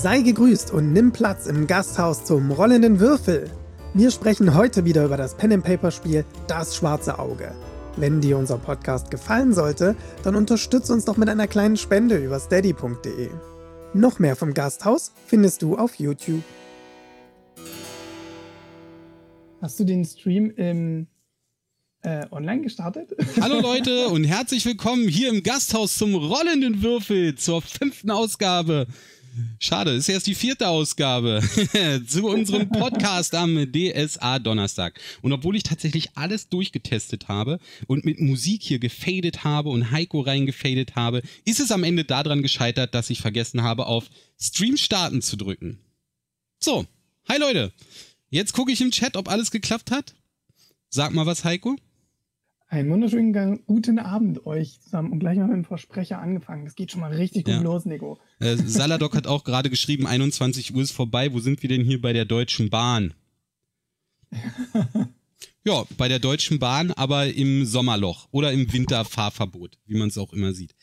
Sei gegrüßt und nimm Platz im Gasthaus zum rollenden Würfel. Wir sprechen heute wieder über das Pen and Paper Spiel Das schwarze Auge. Wenn dir unser Podcast gefallen sollte, dann unterstütze uns doch mit einer kleinen Spende über steady.de. Noch mehr vom Gasthaus findest du auf YouTube. Hast du den Stream im äh, online gestartet? Hallo Leute und herzlich willkommen hier im Gasthaus zum rollenden Würfel zur fünften Ausgabe. Schade, ist erst die vierte Ausgabe zu unserem Podcast am DSA Donnerstag. Und obwohl ich tatsächlich alles durchgetestet habe und mit Musik hier gefadet habe und Heiko reingefadet habe, ist es am Ende daran gescheitert, dass ich vergessen habe, auf Stream starten zu drücken. So, hi Leute. Jetzt gucke ich im Chat, ob alles geklappt hat. Sag mal was, Heiko. Einen wunderschönen guten Abend euch zusammen und gleich mal mit dem Versprecher angefangen. Das geht schon mal richtig gut ja. los, Nico. Äh, Saladok hat auch gerade geschrieben, 21 Uhr ist vorbei. Wo sind wir denn hier bei der Deutschen Bahn? ja, bei der Deutschen Bahn, aber im Sommerloch oder im Winterfahrverbot, wie man es auch immer sieht.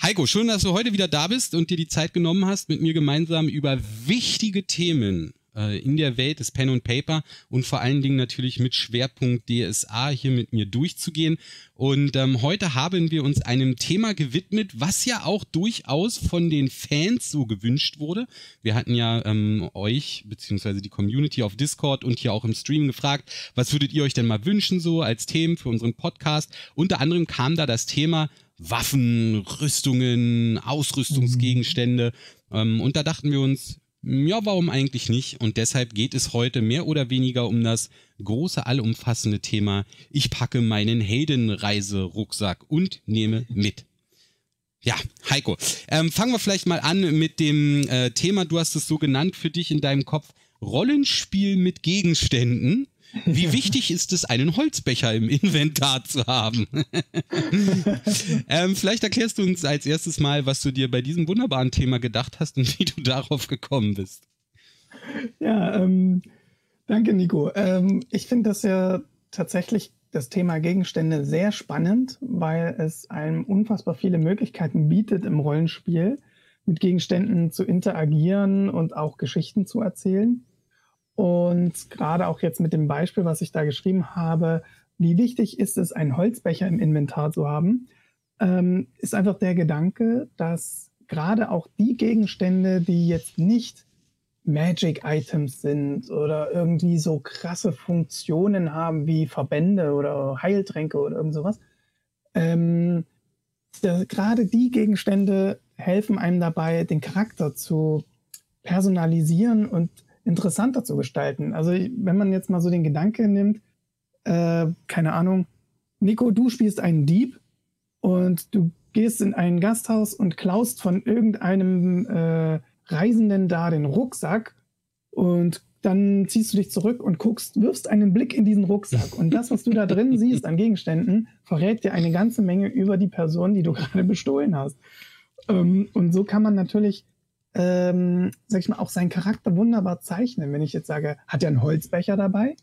Heiko, schön, dass du heute wieder da bist und dir die Zeit genommen hast, mit mir gemeinsam über wichtige Themen äh, in der Welt des Pen und Paper und vor allen Dingen natürlich mit Schwerpunkt DSA hier mit mir durchzugehen. Und ähm, heute haben wir uns einem Thema gewidmet, was ja auch durchaus von den Fans so gewünscht wurde. Wir hatten ja ähm, euch beziehungsweise die Community auf Discord und hier auch im Stream gefragt, was würdet ihr euch denn mal wünschen so als Themen für unseren Podcast? Unter anderem kam da das Thema Waffen, Rüstungen, Ausrüstungsgegenstände. Mhm. Ähm, und da dachten wir uns, ja, warum eigentlich nicht? Und deshalb geht es heute mehr oder weniger um das große, allumfassende Thema, ich packe meinen Heldenreiserucksack und nehme mit. Ja, Heiko, ähm, fangen wir vielleicht mal an mit dem äh, Thema, du hast es so genannt für dich in deinem Kopf, Rollenspiel mit Gegenständen. Wie wichtig ist es, einen Holzbecher im Inventar zu haben? ähm, vielleicht erklärst du uns als erstes mal, was du dir bei diesem wunderbaren Thema gedacht hast und wie du darauf gekommen bist. Ja, ähm, danke, Nico. Ähm, ich finde das ja tatsächlich das Thema Gegenstände sehr spannend, weil es einem unfassbar viele Möglichkeiten bietet im Rollenspiel, mit Gegenständen zu interagieren und auch Geschichten zu erzählen. Und gerade auch jetzt mit dem Beispiel, was ich da geschrieben habe, wie wichtig ist es, einen Holzbecher im Inventar zu haben, ähm, ist einfach der Gedanke, dass gerade auch die Gegenstände, die jetzt nicht Magic-Items sind oder irgendwie so krasse Funktionen haben wie Verbände oder Heiltränke oder irgend sowas, ähm, gerade die Gegenstände helfen einem dabei, den Charakter zu personalisieren und interessanter zu gestalten. Also wenn man jetzt mal so den Gedanke nimmt, äh, keine Ahnung, Nico, du spielst einen Dieb und du gehst in ein Gasthaus und klaust von irgendeinem äh, Reisenden da den Rucksack und dann ziehst du dich zurück und guckst, wirfst einen Blick in diesen Rucksack. Und das, was du da drin siehst an Gegenständen, verrät dir eine ganze Menge über die Person, die du gerade bestohlen hast. Ähm, und so kann man natürlich ähm, sag ich mal, auch seinen Charakter wunderbar zeichnen. Wenn ich jetzt sage, hat er einen Holzbecher dabei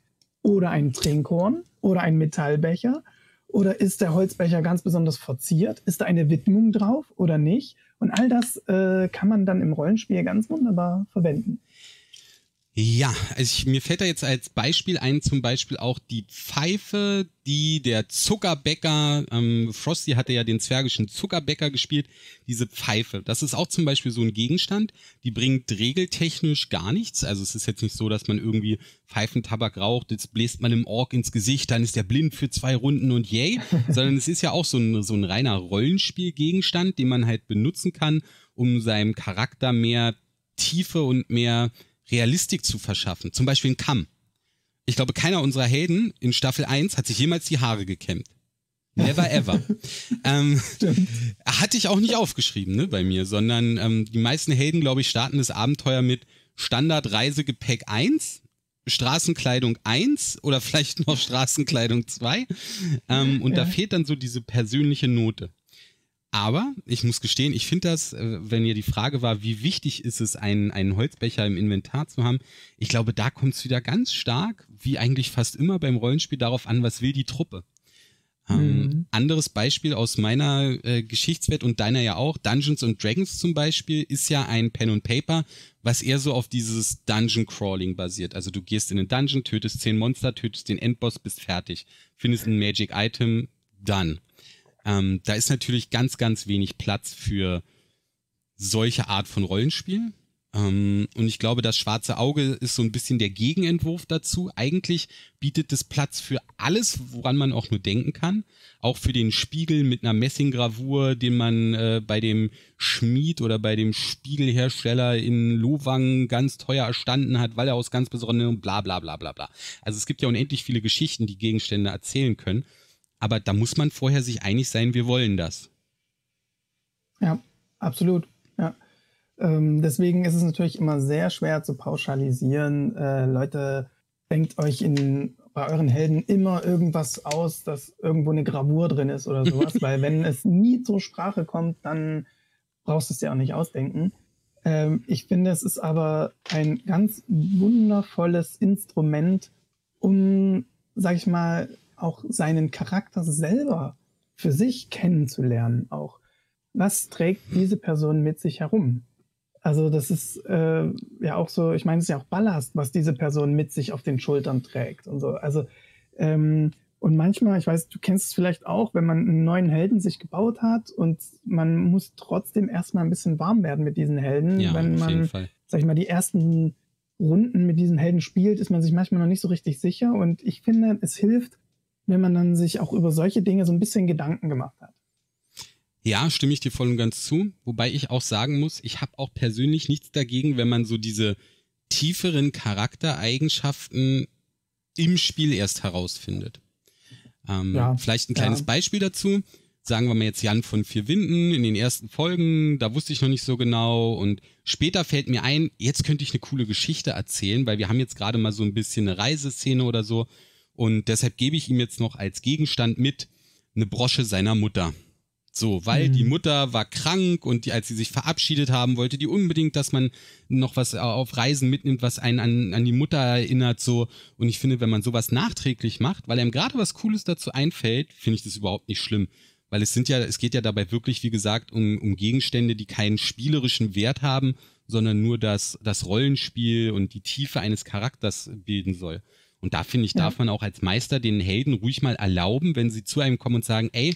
oder einen Trinkhorn oder einen Metallbecher oder ist der Holzbecher ganz besonders verziert? Ist da eine Widmung drauf oder nicht? Und all das äh, kann man dann im Rollenspiel ganz wunderbar verwenden. Ja, also ich, mir fällt da jetzt als Beispiel ein, zum Beispiel auch die Pfeife, die der Zuckerbäcker, ähm, Frosty hatte ja den zwergischen Zuckerbäcker gespielt, diese Pfeife. Das ist auch zum Beispiel so ein Gegenstand, die bringt regeltechnisch gar nichts. Also es ist jetzt nicht so, dass man irgendwie Pfeifentabak raucht, jetzt bläst man dem Ork ins Gesicht, dann ist der blind für zwei Runden und yay, sondern es ist ja auch so ein, so ein reiner Rollenspielgegenstand, den man halt benutzen kann, um seinem Charakter mehr Tiefe und mehr Realistik zu verschaffen. Zum Beispiel ein Kamm. Ich glaube, keiner unserer Helden in Staffel 1 hat sich jemals die Haare gekämmt. Never ever. ähm, hatte ich auch nicht aufgeschrieben ne, bei mir, sondern ähm, die meisten Helden, glaube ich, starten das Abenteuer mit Standard Reisegepäck 1, Straßenkleidung 1 oder vielleicht noch Straßenkleidung 2. Ähm, und ja. da fehlt dann so diese persönliche Note. Aber ich muss gestehen, ich finde das, äh, wenn ihr die Frage war, wie wichtig ist es, einen, einen Holzbecher im Inventar zu haben, ich glaube, da kommt es wieder ganz stark, wie eigentlich fast immer beim Rollenspiel, darauf an, was will die Truppe. Ähm, mhm. Anderes Beispiel aus meiner äh, Geschichtswelt und deiner ja auch, Dungeons and Dragons zum Beispiel, ist ja ein Pen and Paper, was eher so auf dieses Dungeon Crawling basiert. Also du gehst in einen Dungeon, tötest zehn Monster, tötest den Endboss, bist fertig, findest ein Magic Item, done. Ähm, da ist natürlich ganz, ganz wenig Platz für solche Art von Rollenspiel. Ähm, und ich glaube, das schwarze Auge ist so ein bisschen der Gegenentwurf dazu. Eigentlich bietet es Platz für alles, woran man auch nur denken kann. Auch für den Spiegel mit einer Messinggravur, den man äh, bei dem Schmied oder bei dem Spiegelhersteller in Lowang ganz teuer erstanden hat, weil er aus ganz besonderen bla bla bla bla bla. Also es gibt ja unendlich viele Geschichten, die Gegenstände erzählen können. Aber da muss man vorher sich einig sein, wir wollen das. Ja, absolut. Ähm, deswegen ist es natürlich immer sehr schwer zu pauschalisieren. Äh, Leute, denkt euch in, bei euren Helden immer irgendwas aus, dass irgendwo eine Gravur drin ist oder sowas, weil wenn es nie zur Sprache kommt, dann brauchst du es ja auch nicht ausdenken. Ähm, ich finde, es ist aber ein ganz wundervolles Instrument, um, sag ich mal, auch seinen Charakter selber für sich kennenzulernen auch. Was trägt diese Person mit sich herum? Also das ist äh, ja auch so, ich meine, es ist ja auch Ballast, was diese Person mit sich auf den Schultern trägt und so. Also ähm, und manchmal, ich weiß, du kennst es vielleicht auch, wenn man einen neuen Helden sich gebaut hat und man muss trotzdem erstmal ein bisschen warm werden mit diesen Helden. Ja, wenn man, sag ich mal, die ersten Runden mit diesen Helden spielt, ist man sich manchmal noch nicht so richtig sicher. Und ich finde, es hilft, wenn man dann sich auch über solche Dinge so ein bisschen Gedanken gemacht hat. Ja, stimme ich dir voll und ganz zu. Wobei ich auch sagen muss, ich habe auch persönlich nichts dagegen, wenn man so diese tieferen Charaktereigenschaften im Spiel erst herausfindet. Ähm, ja, vielleicht ein kleines ja. Beispiel dazu. Sagen wir mal jetzt Jan von Vier Winden in den ersten Folgen, da wusste ich noch nicht so genau und später fällt mir ein, jetzt könnte ich eine coole Geschichte erzählen, weil wir haben jetzt gerade mal so ein bisschen eine Reiseszene oder so und deshalb gebe ich ihm jetzt noch als Gegenstand mit eine Brosche seiner Mutter. So, weil mhm. die Mutter war krank und die, als sie sich verabschiedet haben, wollte die unbedingt, dass man noch was auf Reisen mitnimmt, was einen an, an die Mutter erinnert, so. Und ich finde, wenn man sowas nachträglich macht, weil einem gerade was Cooles dazu einfällt, finde ich das überhaupt nicht schlimm. Weil es sind ja, es geht ja dabei wirklich, wie gesagt, um, um Gegenstände, die keinen spielerischen Wert haben, sondern nur das, das Rollenspiel und die Tiefe eines Charakters bilden soll. Und da finde ich, ja. darf man auch als Meister den Helden ruhig mal erlauben, wenn sie zu einem kommen und sagen, ey,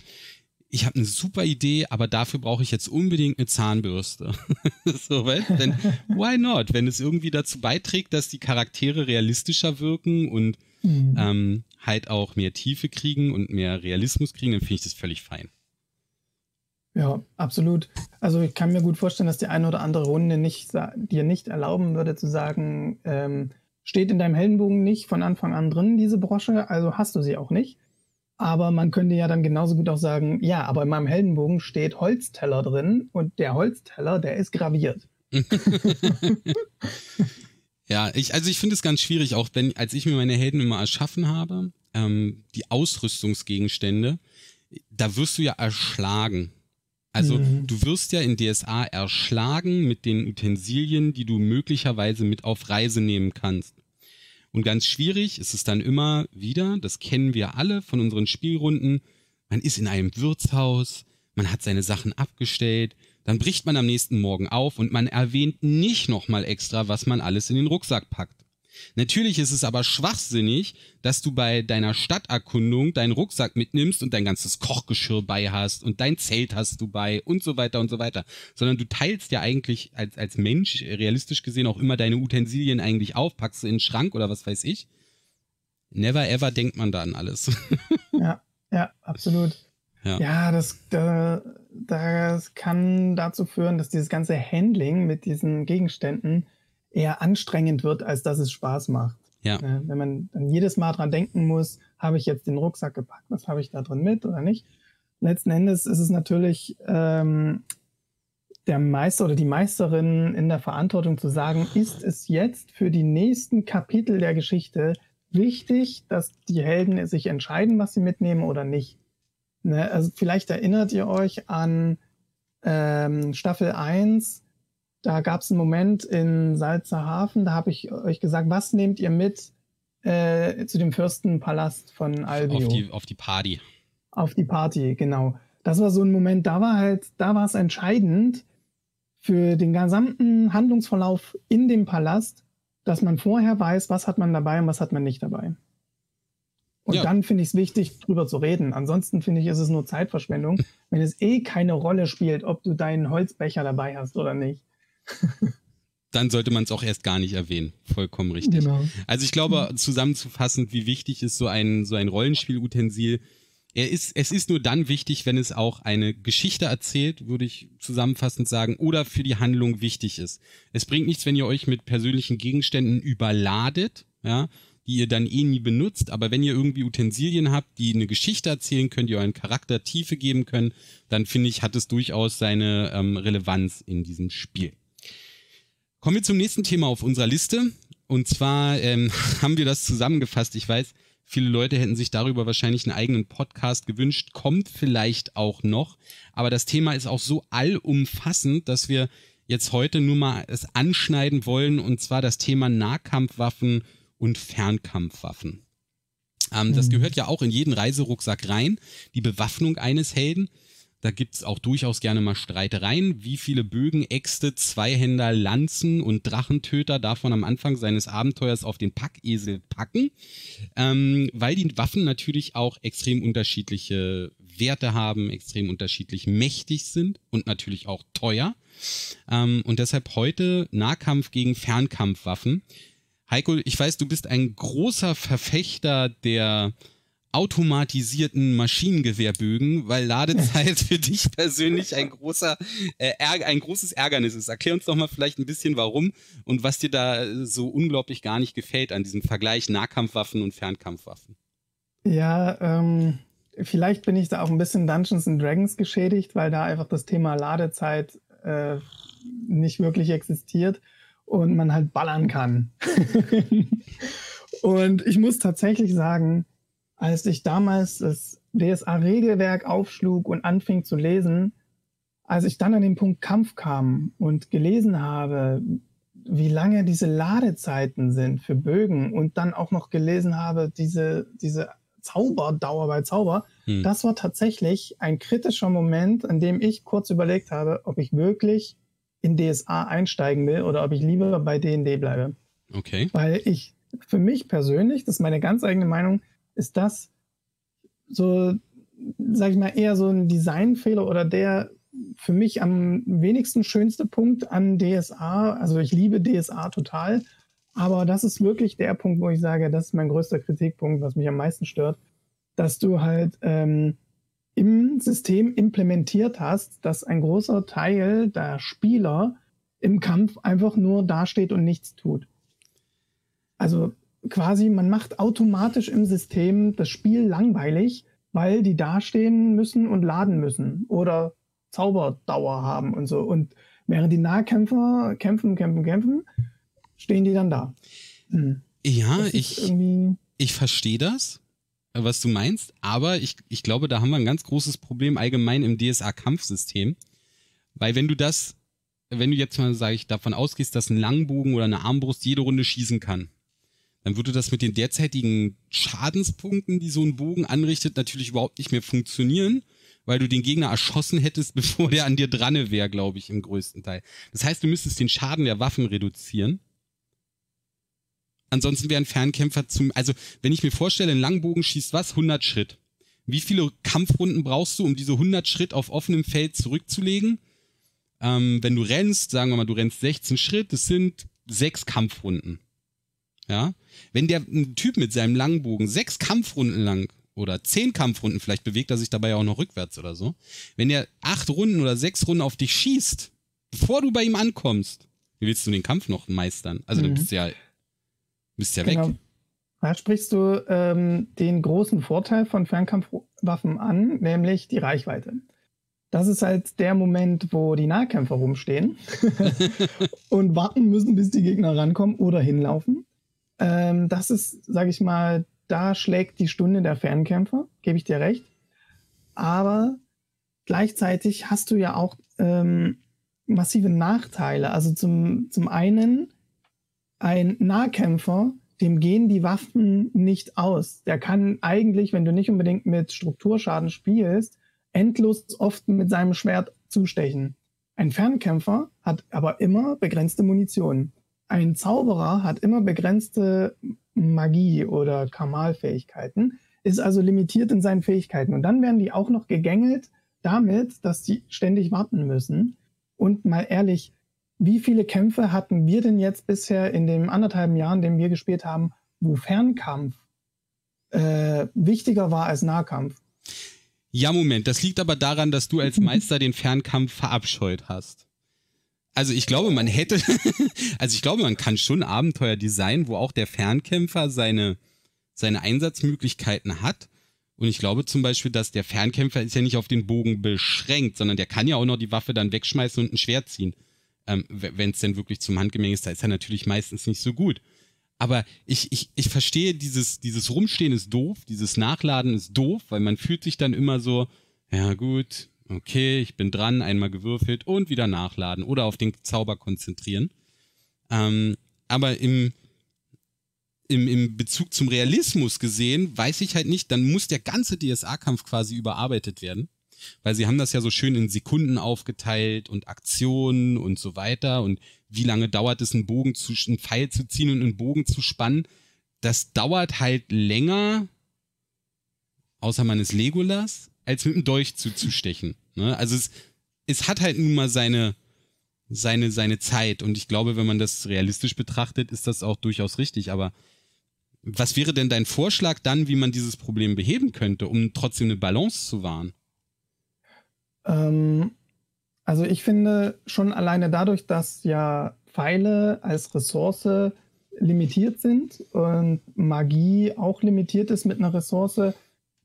ich habe eine super Idee, aber dafür brauche ich jetzt unbedingt eine Zahnbürste. so, weil, denn why not? Wenn es irgendwie dazu beiträgt, dass die Charaktere realistischer wirken und mhm. ähm, halt auch mehr Tiefe kriegen und mehr Realismus kriegen, dann finde ich das völlig fein. Ja, absolut. Also ich kann mir gut vorstellen, dass die eine oder andere Runde nicht, dir nicht erlauben würde zu sagen, ähm, steht in deinem Heldenbogen nicht von Anfang an drin, diese Brosche, also hast du sie auch nicht. Aber man könnte ja dann genauso gut auch sagen, ja, aber in meinem Heldenbogen steht Holzteller drin und der Holzteller, der ist graviert. ja, ich, also ich finde es ganz schwierig, auch wenn, als ich mir meine Helden immer erschaffen habe, ähm, die Ausrüstungsgegenstände, da wirst du ja erschlagen. Also mhm. du wirst ja in DSA erschlagen mit den Utensilien, die du möglicherweise mit auf Reise nehmen kannst. Und ganz schwierig ist es dann immer wieder, das kennen wir alle von unseren Spielrunden, man ist in einem Wirtshaus, man hat seine Sachen abgestellt, dann bricht man am nächsten Morgen auf und man erwähnt nicht nochmal extra, was man alles in den Rucksack packt. Natürlich ist es aber schwachsinnig, dass du bei deiner Stadterkundung deinen Rucksack mitnimmst und dein ganzes Kochgeschirr bei hast und dein Zelt hast du bei und so weiter und so weiter. Sondern du teilst ja eigentlich als, als Mensch realistisch gesehen auch immer deine Utensilien eigentlich auf, packst du in den Schrank oder was weiß ich. Never ever denkt man da an alles. ja, ja, absolut. Ja, ja das, das, das kann dazu führen, dass dieses ganze Handling mit diesen Gegenständen eher anstrengend wird, als dass es Spaß macht. Ja. Wenn man dann jedes Mal dran denken muss, habe ich jetzt den Rucksack gepackt, was habe ich da drin mit oder nicht? Letzten Endes ist es natürlich ähm, der Meister oder die Meisterin in der Verantwortung zu sagen, ist es jetzt für die nächsten Kapitel der Geschichte wichtig, dass die Helden sich entscheiden, was sie mitnehmen oder nicht. Ne? Also vielleicht erinnert ihr euch an ähm, Staffel 1, da gab es einen Moment in Salzerhafen, da habe ich euch gesagt, was nehmt ihr mit äh, zu dem Fürstenpalast von Albio? Auf die, auf die Party. Auf die Party, genau. Das war so ein Moment, da war halt, da war es entscheidend für den gesamten Handlungsverlauf in dem Palast, dass man vorher weiß, was hat man dabei und was hat man nicht dabei. Und ja. dann finde ich es wichtig, drüber zu reden. Ansonsten finde ich, ist es nur Zeitverschwendung, wenn es eh keine Rolle spielt, ob du deinen Holzbecher dabei hast oder nicht. dann sollte man es auch erst gar nicht erwähnen. Vollkommen richtig. Genau. Also ich glaube, zusammenzufassend, wie wichtig ist so ein, so ein Rollenspielutensil. Er ist, es ist nur dann wichtig, wenn es auch eine Geschichte erzählt, würde ich zusammenfassend sagen, oder für die Handlung wichtig ist. Es bringt nichts, wenn ihr euch mit persönlichen Gegenständen überladet, ja, die ihr dann eh nie benutzt. Aber wenn ihr irgendwie Utensilien habt, die eine Geschichte erzählen können, die euren Charakter Tiefe geben können, dann finde ich, hat es durchaus seine ähm, Relevanz in diesem Spiel. Kommen wir zum nächsten Thema auf unserer Liste. Und zwar ähm, haben wir das zusammengefasst. Ich weiß, viele Leute hätten sich darüber wahrscheinlich einen eigenen Podcast gewünscht. Kommt vielleicht auch noch. Aber das Thema ist auch so allumfassend, dass wir jetzt heute nur mal es anschneiden wollen. Und zwar das Thema Nahkampfwaffen und Fernkampfwaffen. Ähm, mhm. Das gehört ja auch in jeden Reiserucksack rein, die Bewaffnung eines Helden. Da gibt's auch durchaus gerne mal Streitereien. Wie viele Bögen, Äxte, Zweihänder, Lanzen und Drachentöter man am Anfang seines Abenteuers auf den Packesel packen? Ähm, weil die Waffen natürlich auch extrem unterschiedliche Werte haben, extrem unterschiedlich mächtig sind und natürlich auch teuer. Ähm, und deshalb heute Nahkampf gegen Fernkampfwaffen. Heiko, ich weiß, du bist ein großer Verfechter der automatisierten Maschinengewehrbögen, weil Ladezeit für dich persönlich ein großer, äh, ein großes Ärgernis ist. Erklär uns doch mal vielleicht ein bisschen warum und was dir da so unglaublich gar nicht gefällt an diesem Vergleich Nahkampfwaffen und Fernkampfwaffen. Ja, ähm, vielleicht bin ich da auch ein bisschen Dungeons and Dragons geschädigt, weil da einfach das Thema Ladezeit äh, nicht wirklich existiert und man halt ballern kann. und ich muss tatsächlich sagen, als ich damals das DSA-Regelwerk aufschlug und anfing zu lesen, als ich dann an den Punkt Kampf kam und gelesen habe, wie lange diese Ladezeiten sind für Bögen und dann auch noch gelesen habe, diese, diese Zauberdauer bei Zauber, hm. das war tatsächlich ein kritischer Moment, an dem ich kurz überlegt habe, ob ich wirklich in DSA einsteigen will oder ob ich lieber bei D&D bleibe. Okay. Weil ich für mich persönlich, das ist meine ganz eigene Meinung, ist das so, sag ich mal, eher so ein Designfehler oder der für mich am wenigsten schönste Punkt an DSA. Also ich liebe DSA total, aber das ist wirklich der Punkt, wo ich sage, das ist mein größter Kritikpunkt, was mich am meisten stört, dass du halt ähm, im System implementiert hast, dass ein großer Teil der Spieler im Kampf einfach nur dasteht und nichts tut. Also quasi, man macht automatisch im System das Spiel langweilig, weil die dastehen müssen und laden müssen oder Zauberdauer haben und so. Und während die Nahkämpfer kämpfen, kämpfen, kämpfen, stehen die dann da. Hm. Ja, ich, ich verstehe das, was du meinst, aber ich, ich glaube, da haben wir ein ganz großes Problem allgemein im DSA-Kampfsystem. Weil wenn du das, wenn du jetzt mal, sage ich, davon ausgehst, dass ein Langbogen oder eine Armbrust jede Runde schießen kann, dann würde das mit den derzeitigen Schadenspunkten, die so ein Bogen anrichtet, natürlich überhaupt nicht mehr funktionieren, weil du den Gegner erschossen hättest, bevor der an dir dran wäre, glaube ich, im größten Teil. Das heißt, du müsstest den Schaden der Waffen reduzieren. Ansonsten wären Fernkämpfer zum, also wenn ich mir vorstelle, ein Langbogen schießt was? 100 Schritt. Wie viele Kampfrunden brauchst du, um diese 100 Schritt auf offenem Feld zurückzulegen? Ähm, wenn du rennst, sagen wir mal, du rennst 16 Schritt, das sind sechs Kampfrunden. Ja, wenn der ein Typ mit seinem Langbogen sechs Kampfrunden lang oder zehn Kampfrunden, vielleicht bewegt er sich dabei auch noch rückwärts oder so, wenn er acht Runden oder sechs Runden auf dich schießt, bevor du bei ihm ankommst, wie willst du den Kampf noch meistern? Also mhm. du bist ja, bist ja genau. weg. Da sprichst du ähm, den großen Vorteil von Fernkampfwaffen an, nämlich die Reichweite. Das ist halt der Moment, wo die Nahkämpfer rumstehen und warten müssen, bis die Gegner rankommen oder hinlaufen. Ähm, das ist, sage ich mal, da schlägt die Stunde der Fernkämpfer, gebe ich dir recht. Aber gleichzeitig hast du ja auch ähm, massive Nachteile. Also zum, zum einen, ein Nahkämpfer dem gehen die Waffen nicht aus. Der kann eigentlich, wenn du nicht unbedingt mit Strukturschaden spielst, endlos oft mit seinem Schwert zustechen. Ein Fernkämpfer hat aber immer begrenzte Munition. Ein Zauberer hat immer begrenzte Magie oder Kamalfähigkeiten, ist also limitiert in seinen Fähigkeiten. Und dann werden die auch noch gegängelt damit, dass die ständig warten müssen. Und mal ehrlich, wie viele Kämpfe hatten wir denn jetzt bisher in den anderthalben Jahren, in denen wir gespielt haben, wo Fernkampf äh, wichtiger war als Nahkampf? Ja, Moment, das liegt aber daran, dass du als Meister den Fernkampf verabscheut hast. Also ich glaube, man hätte, also ich glaube, man kann schon Abenteuer designen, wo auch der Fernkämpfer seine, seine Einsatzmöglichkeiten hat. Und ich glaube zum Beispiel, dass der Fernkämpfer ist ja nicht auf den Bogen beschränkt, sondern der kann ja auch noch die Waffe dann wegschmeißen und ein Schwert ziehen ähm, wenn es denn wirklich zum Handgemenge ist, da ist er natürlich meistens nicht so gut. Aber ich, ich, ich verstehe, dieses, dieses Rumstehen ist doof, dieses Nachladen ist doof, weil man fühlt sich dann immer so, ja gut, okay, ich bin dran, einmal gewürfelt und wieder nachladen oder auf den Zauber konzentrieren. Ähm, aber im, im, im Bezug zum Realismus gesehen, weiß ich halt nicht, dann muss der ganze DSA-Kampf quasi überarbeitet werden weil sie haben das ja so schön in Sekunden aufgeteilt und Aktionen und so weiter und wie lange dauert es, einen Bogen zu, einen Pfeil zu ziehen und einen Bogen zu spannen. Das dauert halt länger, außer man ist Legolas, als mit einem Dolch zuzustechen. Ne? Also es, es hat halt nun mal seine, seine, seine Zeit und ich glaube, wenn man das realistisch betrachtet, ist das auch durchaus richtig, aber was wäre denn dein Vorschlag dann, wie man dieses Problem beheben könnte, um trotzdem eine Balance zu wahren? Ähm, also ich finde schon alleine dadurch, dass ja Pfeile als Ressource limitiert sind und Magie auch limitiert ist mit einer Ressource,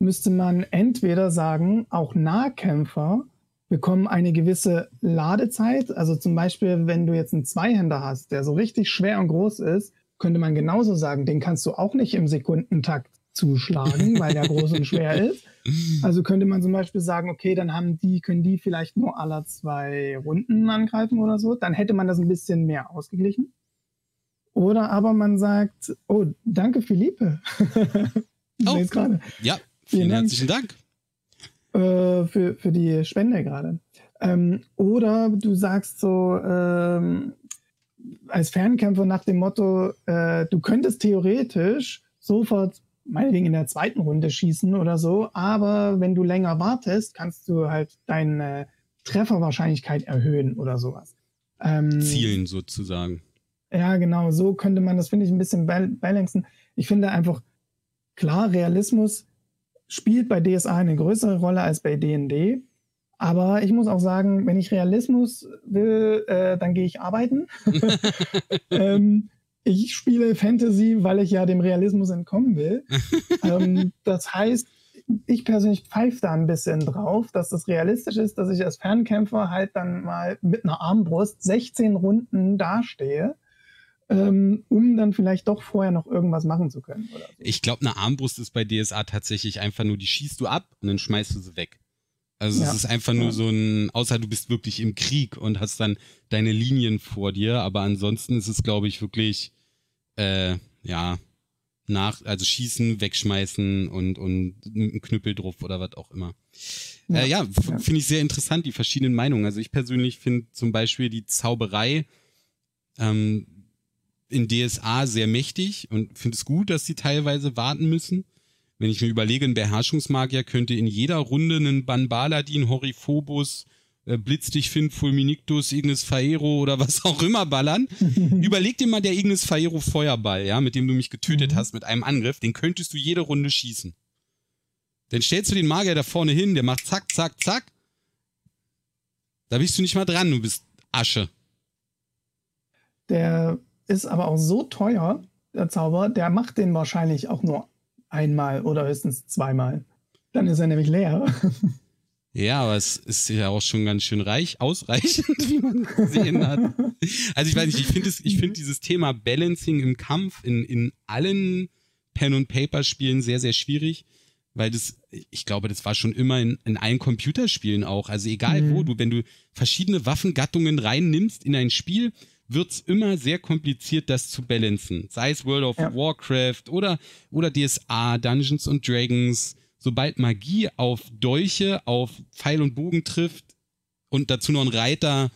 müsste man entweder sagen, auch Nahkämpfer bekommen eine gewisse Ladezeit. Also zum Beispiel, wenn du jetzt einen Zweihänder hast, der so richtig schwer und groß ist, könnte man genauso sagen, den kannst du auch nicht im Sekundentakt zuschlagen, weil der groß und schwer ist. Also könnte man zum Beispiel sagen, okay, dann haben die, können die vielleicht nur alle zwei Runden angreifen oder so. Dann hätte man das ein bisschen mehr ausgeglichen. Oder aber man sagt, oh, danke Philippe. oh, gerade. Ja, vielen, vielen herzlichen Dank. Äh, für, für die Spende gerade. Ähm, oder du sagst so, ähm, als Fernkämpfer nach dem Motto, äh, du könntest theoretisch sofort meinetwegen in der zweiten Runde schießen oder so, aber wenn du länger wartest, kannst du halt deine Trefferwahrscheinlichkeit erhöhen oder sowas. Ähm, Zielen sozusagen. Ja, genau, so könnte man das, finde ich, ein bisschen balancen. Ich finde einfach, klar, Realismus spielt bei DSA eine größere Rolle als bei D&D, aber ich muss auch sagen, wenn ich Realismus will, äh, dann gehe ich arbeiten. ähm, ich spiele Fantasy, weil ich ja dem Realismus entkommen will. ähm, das heißt, ich persönlich pfeife da ein bisschen drauf, dass das realistisch ist, dass ich als Fernkämpfer halt dann mal mit einer Armbrust 16 Runden dastehe, ähm, um dann vielleicht doch vorher noch irgendwas machen zu können. So. Ich glaube, eine Armbrust ist bei DSA tatsächlich einfach nur, die schießt du ab und dann schmeißt du sie weg. Also ja. es ist einfach nur so ein, außer du bist wirklich im Krieg und hast dann deine Linien vor dir, aber ansonsten ist es, glaube ich, wirklich, äh, ja, nach, also schießen, wegschmeißen und, und ein Knüppel drauf oder was auch immer. Ja, äh, ja, ja. finde ich sehr interessant, die verschiedenen Meinungen. Also ich persönlich finde zum Beispiel die Zauberei ähm, in DSA sehr mächtig und finde es gut, dass sie teilweise warten müssen. Wenn ich mir überlege, ein Beherrschungsmagier könnte in jeder Runde einen Banbaladin, Horiphobus, äh, Blitzdich Find, Fulminictus, Ignis Faero oder was auch immer ballern. Überleg dir mal der Ignis Faero Feuerball, ja, mit dem du mich getötet mhm. hast mit einem Angriff, den könntest du jede Runde schießen. Dann stellst du den Magier da vorne hin, der macht zack, zack, zack. Da bist du nicht mal dran, du bist Asche. Der ist aber auch so teuer, der Zauber, der macht den wahrscheinlich auch nur einmal oder höchstens zweimal. Dann ist er nämlich leer. Ja, aber es ist ja auch schon ganz schön reich, ausreichend, wie man gesehen hat. Also ich weiß nicht, ich finde ich finde dieses Thema Balancing im Kampf in, in allen Pen- und Paper-Spielen sehr, sehr schwierig, weil das, ich glaube, das war schon immer in, in allen Computerspielen auch. Also egal mhm. wo du, wenn du verschiedene Waffengattungen reinnimmst in ein Spiel, wird es immer sehr kompliziert, das zu balancen. Sei es World of ja. Warcraft oder, oder DSA, Dungeons and Dragons. Sobald Magie auf Dolche, auf Pfeil und Bogen trifft und dazu noch ein Reiter,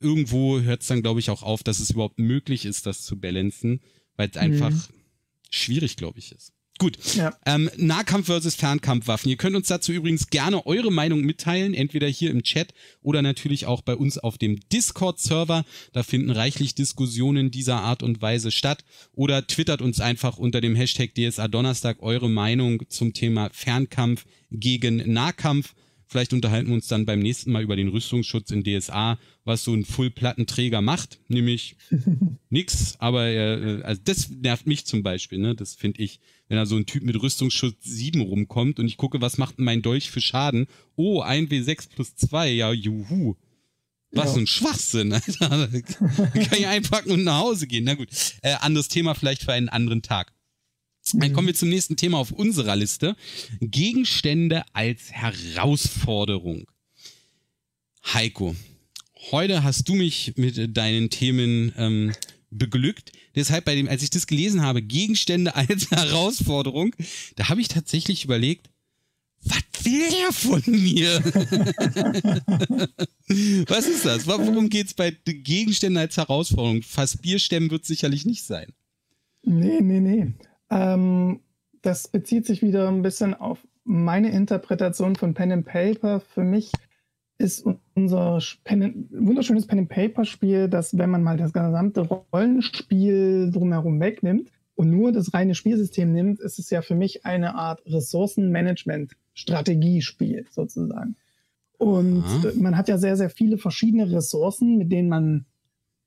irgendwo hört es dann, glaube ich, auch auf, dass es überhaupt möglich ist, das zu balancen, weil es mhm. einfach schwierig, glaube ich, ist. Gut. Ja. Ähm, Nahkampf versus Fernkampfwaffen. Ihr könnt uns dazu übrigens gerne eure Meinung mitteilen, entweder hier im Chat oder natürlich auch bei uns auf dem Discord-Server. Da finden reichlich Diskussionen dieser Art und Weise statt. Oder twittert uns einfach unter dem Hashtag DSA Donnerstag eure Meinung zum Thema Fernkampf gegen Nahkampf. Vielleicht unterhalten wir uns dann beim nächsten Mal über den Rüstungsschutz in DSA, was so ein Full-Plattenträger macht, nämlich nix. Aber äh, also das nervt mich zum Beispiel, ne? Das finde ich, wenn da so ein Typ mit Rüstungsschutz 7 rumkommt und ich gucke, was macht mein Dolch für Schaden? Oh, 1W6 plus 2, ja, juhu. Was ja. ein Schwachsinn, Alter. kann ich einpacken und nach Hause gehen. Na gut. Äh, anderes Thema vielleicht für einen anderen Tag. Dann kommen wir zum nächsten Thema auf unserer Liste. Gegenstände als Herausforderung. Heiko, heute hast du mich mit deinen Themen ähm, beglückt. Deshalb, bei dem, als ich das gelesen habe, Gegenstände als Herausforderung, da habe ich tatsächlich überlegt, was will er von mir? was ist das? Worum geht es bei Gegenständen als Herausforderung? Fast Bierstemmen wird sicherlich nicht sein. Nee, nee, nee. Ähm, das bezieht sich wieder ein bisschen auf meine Interpretation von Pen and Paper. Für mich ist unser Pen wunderschönes Pen and Paper Spiel, dass wenn man mal das gesamte Rollenspiel drumherum wegnimmt und nur das reine Spielsystem nimmt, ist es ja für mich eine Art Ressourcenmanagement-Strategiespiel sozusagen. Und Aha. man hat ja sehr, sehr viele verschiedene Ressourcen, mit denen man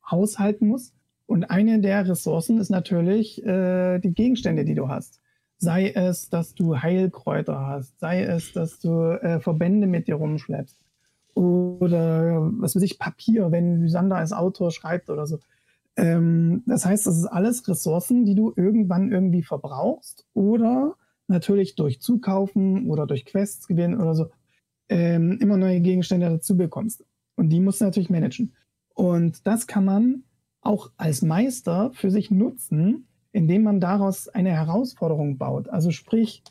haushalten muss. Und eine der Ressourcen ist natürlich äh, die Gegenstände, die du hast. Sei es, dass du Heilkräuter hast, sei es, dass du äh, Verbände mit dir rumschleppst oder was weiß ich, Papier, wenn Lysander als Autor schreibt oder so. Ähm, das heißt, das ist alles Ressourcen, die du irgendwann irgendwie verbrauchst oder natürlich durch Zukaufen oder durch Quests gewinnen oder so ähm, immer neue Gegenstände dazu bekommst. Und die musst du natürlich managen. Und das kann man auch als Meister für sich nutzen, indem man daraus eine Herausforderung baut. Also sprich,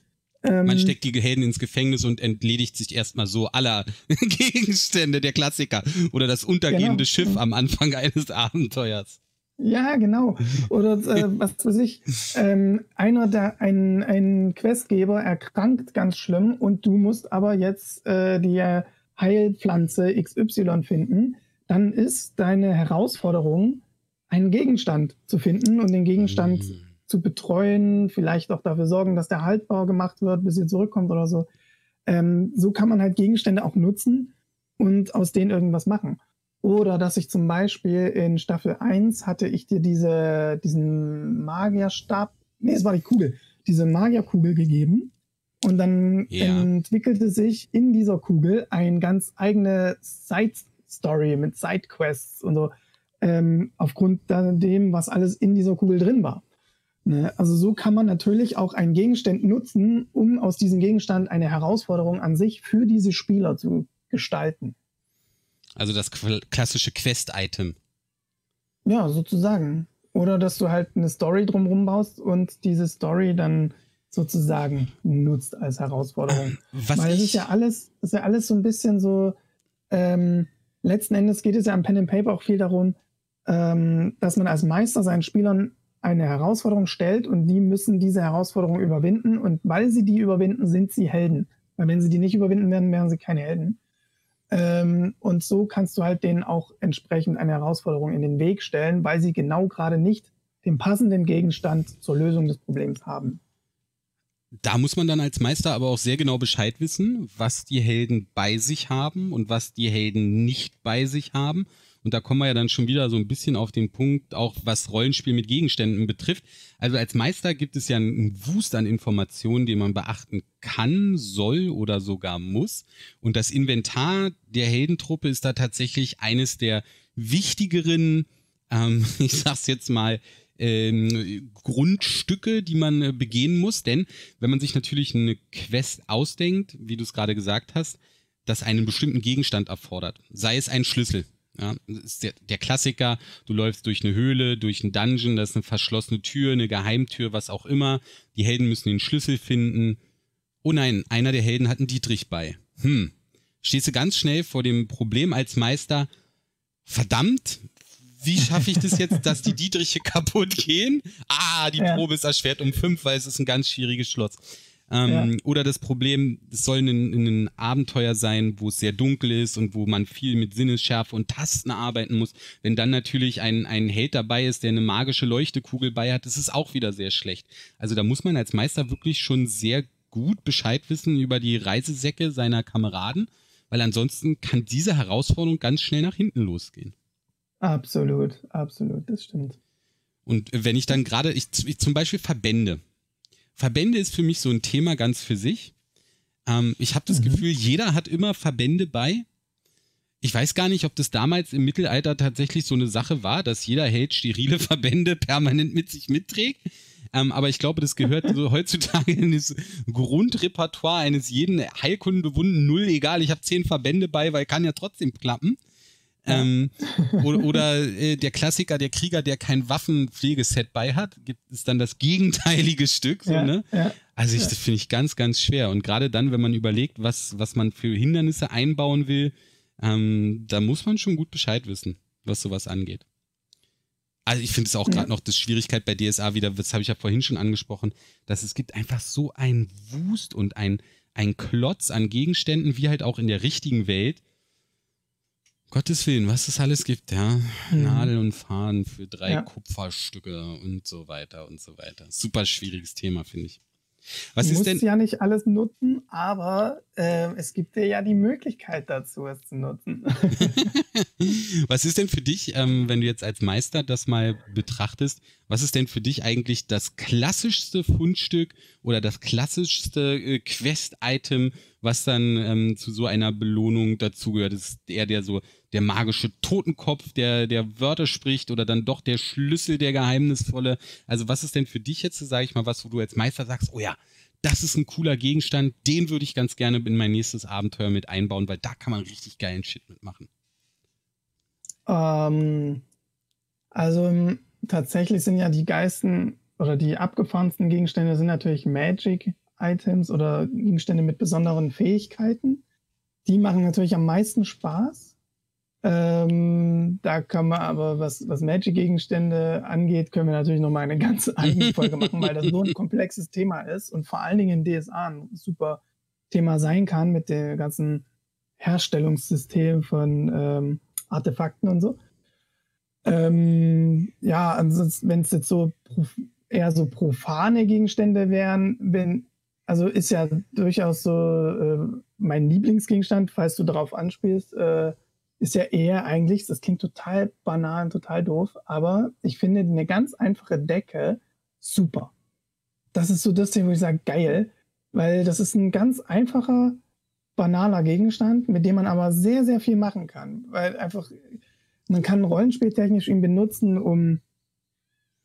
ähm, man steckt die Helden ins Gefängnis und entledigt sich erstmal so aller Gegenstände, der Klassiker. Oder das untergehende genau. Schiff am Anfang eines Abenteuers. Ja, genau. Oder äh, was weiß ich, ähm, einer der, ein, ein Questgeber erkrankt ganz schlimm und du musst aber jetzt äh, die Heilpflanze XY finden. Dann ist deine Herausforderung, einen Gegenstand zu finden und den Gegenstand mhm. zu betreuen, vielleicht auch dafür sorgen, dass der haltbar gemacht wird, bis ihr zurückkommt oder so. Ähm, so kann man halt Gegenstände auch nutzen und aus denen irgendwas machen. Oder dass ich zum Beispiel in Staffel 1 hatte ich dir diese, diesen Magierstab, nee, es war die Kugel, diese Magierkugel gegeben. Und dann ja. entwickelte sich in dieser Kugel ein ganz eigene Side-Story mit Side-Quests und so ähm, aufgrund dem, was alles in dieser Kugel drin war. Ne? Also so kann man natürlich auch einen Gegenstand nutzen, um aus diesem Gegenstand eine Herausforderung an sich für diese Spieler zu gestalten. Also das klassische Quest-Item. Ja, sozusagen. Oder dass du halt eine Story drumherum baust und diese Story dann sozusagen nutzt als Herausforderung. Was Weil es ist ja alles, ist ja alles so ein bisschen so, ähm, letzten Endes geht es ja am Pen and Paper auch viel darum, ähm, dass man als Meister seinen Spielern eine Herausforderung stellt und die müssen diese Herausforderung überwinden und weil sie die überwinden, sind sie Helden. Weil wenn sie die nicht überwinden werden, wären sie keine Helden. Ähm, und so kannst du halt denen auch entsprechend eine Herausforderung in den Weg stellen, weil sie genau gerade nicht den passenden Gegenstand zur Lösung des Problems haben. Da muss man dann als Meister aber auch sehr genau Bescheid wissen, was die Helden bei sich haben und was die Helden nicht bei sich haben und da kommen wir ja dann schon wieder so ein bisschen auf den Punkt, auch was Rollenspiel mit Gegenständen betrifft. Also als Meister gibt es ja einen Wust an Informationen, den man beachten kann, soll oder sogar muss. Und das Inventar der Heldentruppe ist da tatsächlich eines der wichtigeren, ähm, ich sag's jetzt mal, ähm, Grundstücke, die man äh, begehen muss. Denn wenn man sich natürlich eine Quest ausdenkt, wie du es gerade gesagt hast, das einen bestimmten Gegenstand erfordert, sei es ein Schlüssel, Ja, das ist der, der Klassiker, du läufst durch eine Höhle, durch einen Dungeon, da ist eine verschlossene Tür, eine Geheimtür, was auch immer. Die Helden müssen den Schlüssel finden. Oh nein, einer der Helden hat einen Dietrich bei. Hm. Stehst du ganz schnell vor dem Problem als Meister, verdammt, wie schaffe ich das jetzt, dass die Dietriche kaputt gehen? Ah, die ja. Probe ist erschwert um fünf, weil es ist ein ganz schwieriges Schloss. Ähm, ja. Oder das Problem, es soll ein, ein, Abenteuer sein, wo es sehr dunkel ist und wo man viel mit Sinnesschärfe und Tasten arbeiten muss. Wenn dann natürlich ein, ein Held dabei ist, der eine magische Leuchtekugel bei hat, das ist auch wieder sehr schlecht. Also da muss man als Meister wirklich schon sehr gut Bescheid wissen über die Reisesäcke seiner Kameraden, weil ansonsten kann diese Herausforderung ganz schnell nach hinten losgehen. Absolut, absolut, das stimmt. Und wenn ich dann gerade, ich, ich, zum Beispiel Verbände. Verbände ist für mich so ein Thema ganz für sich. Ähm, ich habe das mhm. Gefühl, jeder hat immer Verbände bei. Ich weiß gar nicht, ob das damals im Mittelalter tatsächlich so eine Sache war, dass jeder Held sterile Verbände permanent mit sich mitträgt. Ähm, aber ich glaube, das gehört so heutzutage in das Grundrepertoire eines jeden Heilkundenbewunden null egal. Ich habe zehn Verbände bei, weil kann ja trotzdem klappen. Ähm, oder, oder äh, der Klassiker, der Krieger, der kein Waffenpflegeset bei hat, gibt es dann das gegenteilige Stück. So, ja, ne? Ja, also ich, das finde ich ganz, ganz schwer. Und gerade dann, wenn man überlegt, was, was man für Hindernisse einbauen will, ähm, da muss man schon gut Bescheid wissen, was sowas angeht. Also ich finde es auch gerade noch das Schwierigkeit bei DSA wieder, das habe ich ja vorhin schon angesprochen, dass es gibt einfach so ein Wust und ein, ein Klotz an Gegenständen, wie halt auch in der richtigen Welt, Gottes Willen, was es alles gibt, ja. Mhm. Nadel und Faden für drei ja. Kupferstücke und so weiter und so weiter. Super schwieriges Thema, finde ich. Was du ist musst denn? ja nicht alles nutzen, aber äh, es gibt dir ja die Möglichkeit dazu, es zu nutzen. was ist denn für dich, ähm, wenn du jetzt als Meister das mal betrachtest, was ist denn für dich eigentlich das klassischste Fundstück oder das klassischste äh, Quest-Item, was dann ähm, zu so einer Belohnung dazugehört? Ist eher der so der magische Totenkopf, der der Wörter spricht oder dann doch der Schlüssel, der geheimnisvolle? Also was ist denn für dich jetzt, sage ich mal, was, wo du als Meister sagst, oh ja, das ist ein cooler Gegenstand, den würde ich ganz gerne in mein nächstes Abenteuer mit einbauen, weil da kann man richtig geilen Shit mitmachen. Ähm, also tatsächlich sind ja die Geisten oder die abgefahrensten Gegenstände sind natürlich Magic-Items oder Gegenstände mit besonderen Fähigkeiten. Die machen natürlich am meisten Spaß. Ähm, da kann man aber, was, was Magic-Gegenstände angeht, können wir natürlich nochmal eine ganz eigene Folge machen, weil das so ein komplexes Thema ist und vor allen Dingen in DSA ein super Thema sein kann mit dem ganzen Herstellungssystem von ähm, Artefakten und so. Ähm, ja, ansonsten, wenn es jetzt so eher so profane Gegenstände wären, wenn, also ist ja durchaus so äh, mein Lieblingsgegenstand, falls du darauf anspielst, äh, ist ja eher eigentlich, das klingt total banal und total doof, aber ich finde eine ganz einfache Decke super. Das ist so das Ding, wo ich sage, geil, weil das ist ein ganz einfacher, banaler Gegenstand, mit dem man aber sehr, sehr viel machen kann. Weil einfach, man kann rollenspieltechnisch ihn benutzen, um,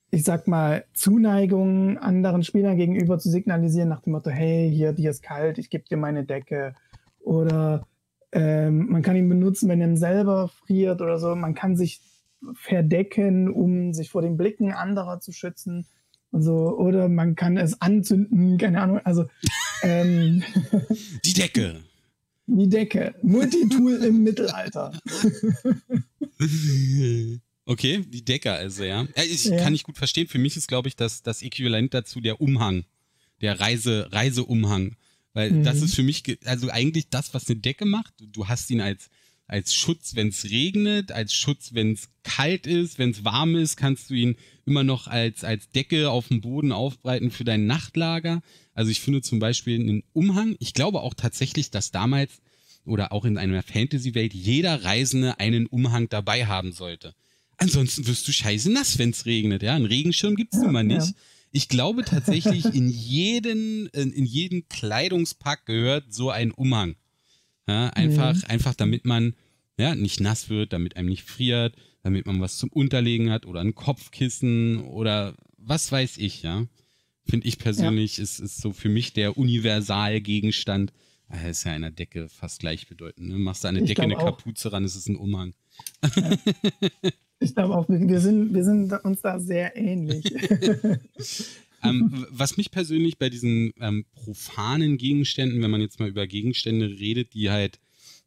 ich sag mal, Zuneigung anderen Spielern gegenüber zu signalisieren, nach dem Motto, hey, hier, dir ist kalt, ich gebe dir meine Decke. Oder ähm, man kann ihn benutzen, wenn er selber friert oder so. Man kann sich verdecken, um sich vor den Blicken anderer zu schützen. Und so. Oder man kann es anzünden, keine Ahnung. Also ähm, die Decke. Die Decke. Multitool im Mittelalter. Okay, die Decke also, ja. Ich ja. kann ich gut verstehen. Für mich ist, glaube ich, das, das Äquivalent dazu der Umhang. Der Reise, Reiseumhang. Weil mhm. das ist für mich, also eigentlich das, was eine Decke macht. Du hast ihn als, als Schutz, wenn es regnet, als Schutz, wenn es kalt ist, wenn es warm ist, kannst du ihn immer noch als, als Decke auf dem Boden aufbreiten für dein Nachtlager. Also ich finde zum Beispiel einen Umhang, ich glaube auch tatsächlich, dass damals oder auch in einer Fantasy-Welt jeder Reisende einen Umhang dabei haben sollte. Ansonsten wirst du scheiße nass, wenn es regnet. Ja, einen Regenschirm gibt es ja, nun mal nicht. Ja. Ich glaube tatsächlich, in jeden, in, in jeden Kleidungspack gehört so ein Umhang. Ja, einfach, mhm. einfach damit man ja, nicht nass wird, damit einem nicht friert, damit man was zum Unterlegen hat oder ein Kopfkissen oder was weiß ich, ja. Finde ich persönlich, ja. ist, ist so für mich der Universalgegenstand, Das ist ja einer Decke fast gleichbedeutend. Ne? Machst du eine ich Decke, eine Kapuze ran, ist es ein Umhang. Ich glaube auch, wir sind, wir sind uns da sehr ähnlich. ähm, was mich persönlich bei diesen ähm, profanen Gegenständen, wenn man jetzt mal über Gegenstände redet, die halt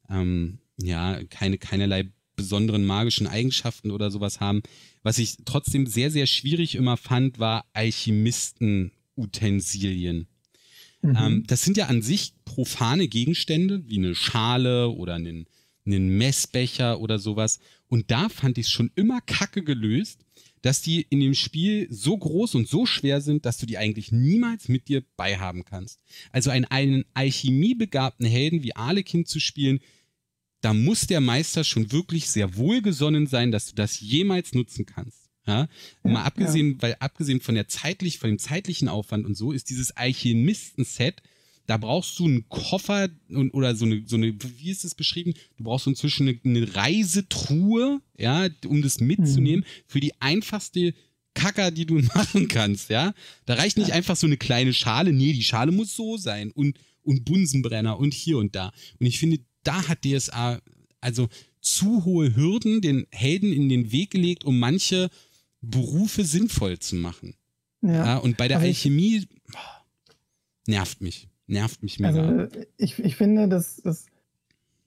ähm, ja keine, keinerlei besonderen magischen Eigenschaften oder sowas haben, was ich trotzdem sehr, sehr schwierig immer fand, war Alchemisten-Utensilien. Mhm. Ähm, das sind ja an sich profane Gegenstände, wie eine Schale oder einen, einen Messbecher oder sowas. Und da fand ich es schon immer kacke gelöst, dass die in dem Spiel so groß und so schwer sind, dass du die eigentlich niemals mit dir beihaben kannst. Also einen, einen alchemiebegabten Helden wie Arlekin zu spielen, da muss der Meister schon wirklich sehr wohlgesonnen sein, dass du das jemals nutzen kannst. Ja, ja mal abgesehen, ja. weil abgesehen von der zeitlich, von dem zeitlichen Aufwand und so, ist dieses Alchemisten-Set da brauchst du einen Koffer und, oder so eine, so eine, wie ist das beschrieben? Du brauchst so inzwischen eine, eine Reisetruhe, ja, um das mitzunehmen mhm. für die einfachste Kacker, die du machen kannst, ja. Da reicht nicht ja. einfach so eine kleine Schale, nee, die Schale muss so sein und, und Bunsenbrenner und hier und da. Und ich finde, da hat DSA also zu hohe Hürden den Helden in den Weg gelegt, um manche Berufe sinnvoll zu machen. Ja. ja und bei der Aber Alchemie nervt mich nervt mich mega. Also ich, ich finde, dass, dass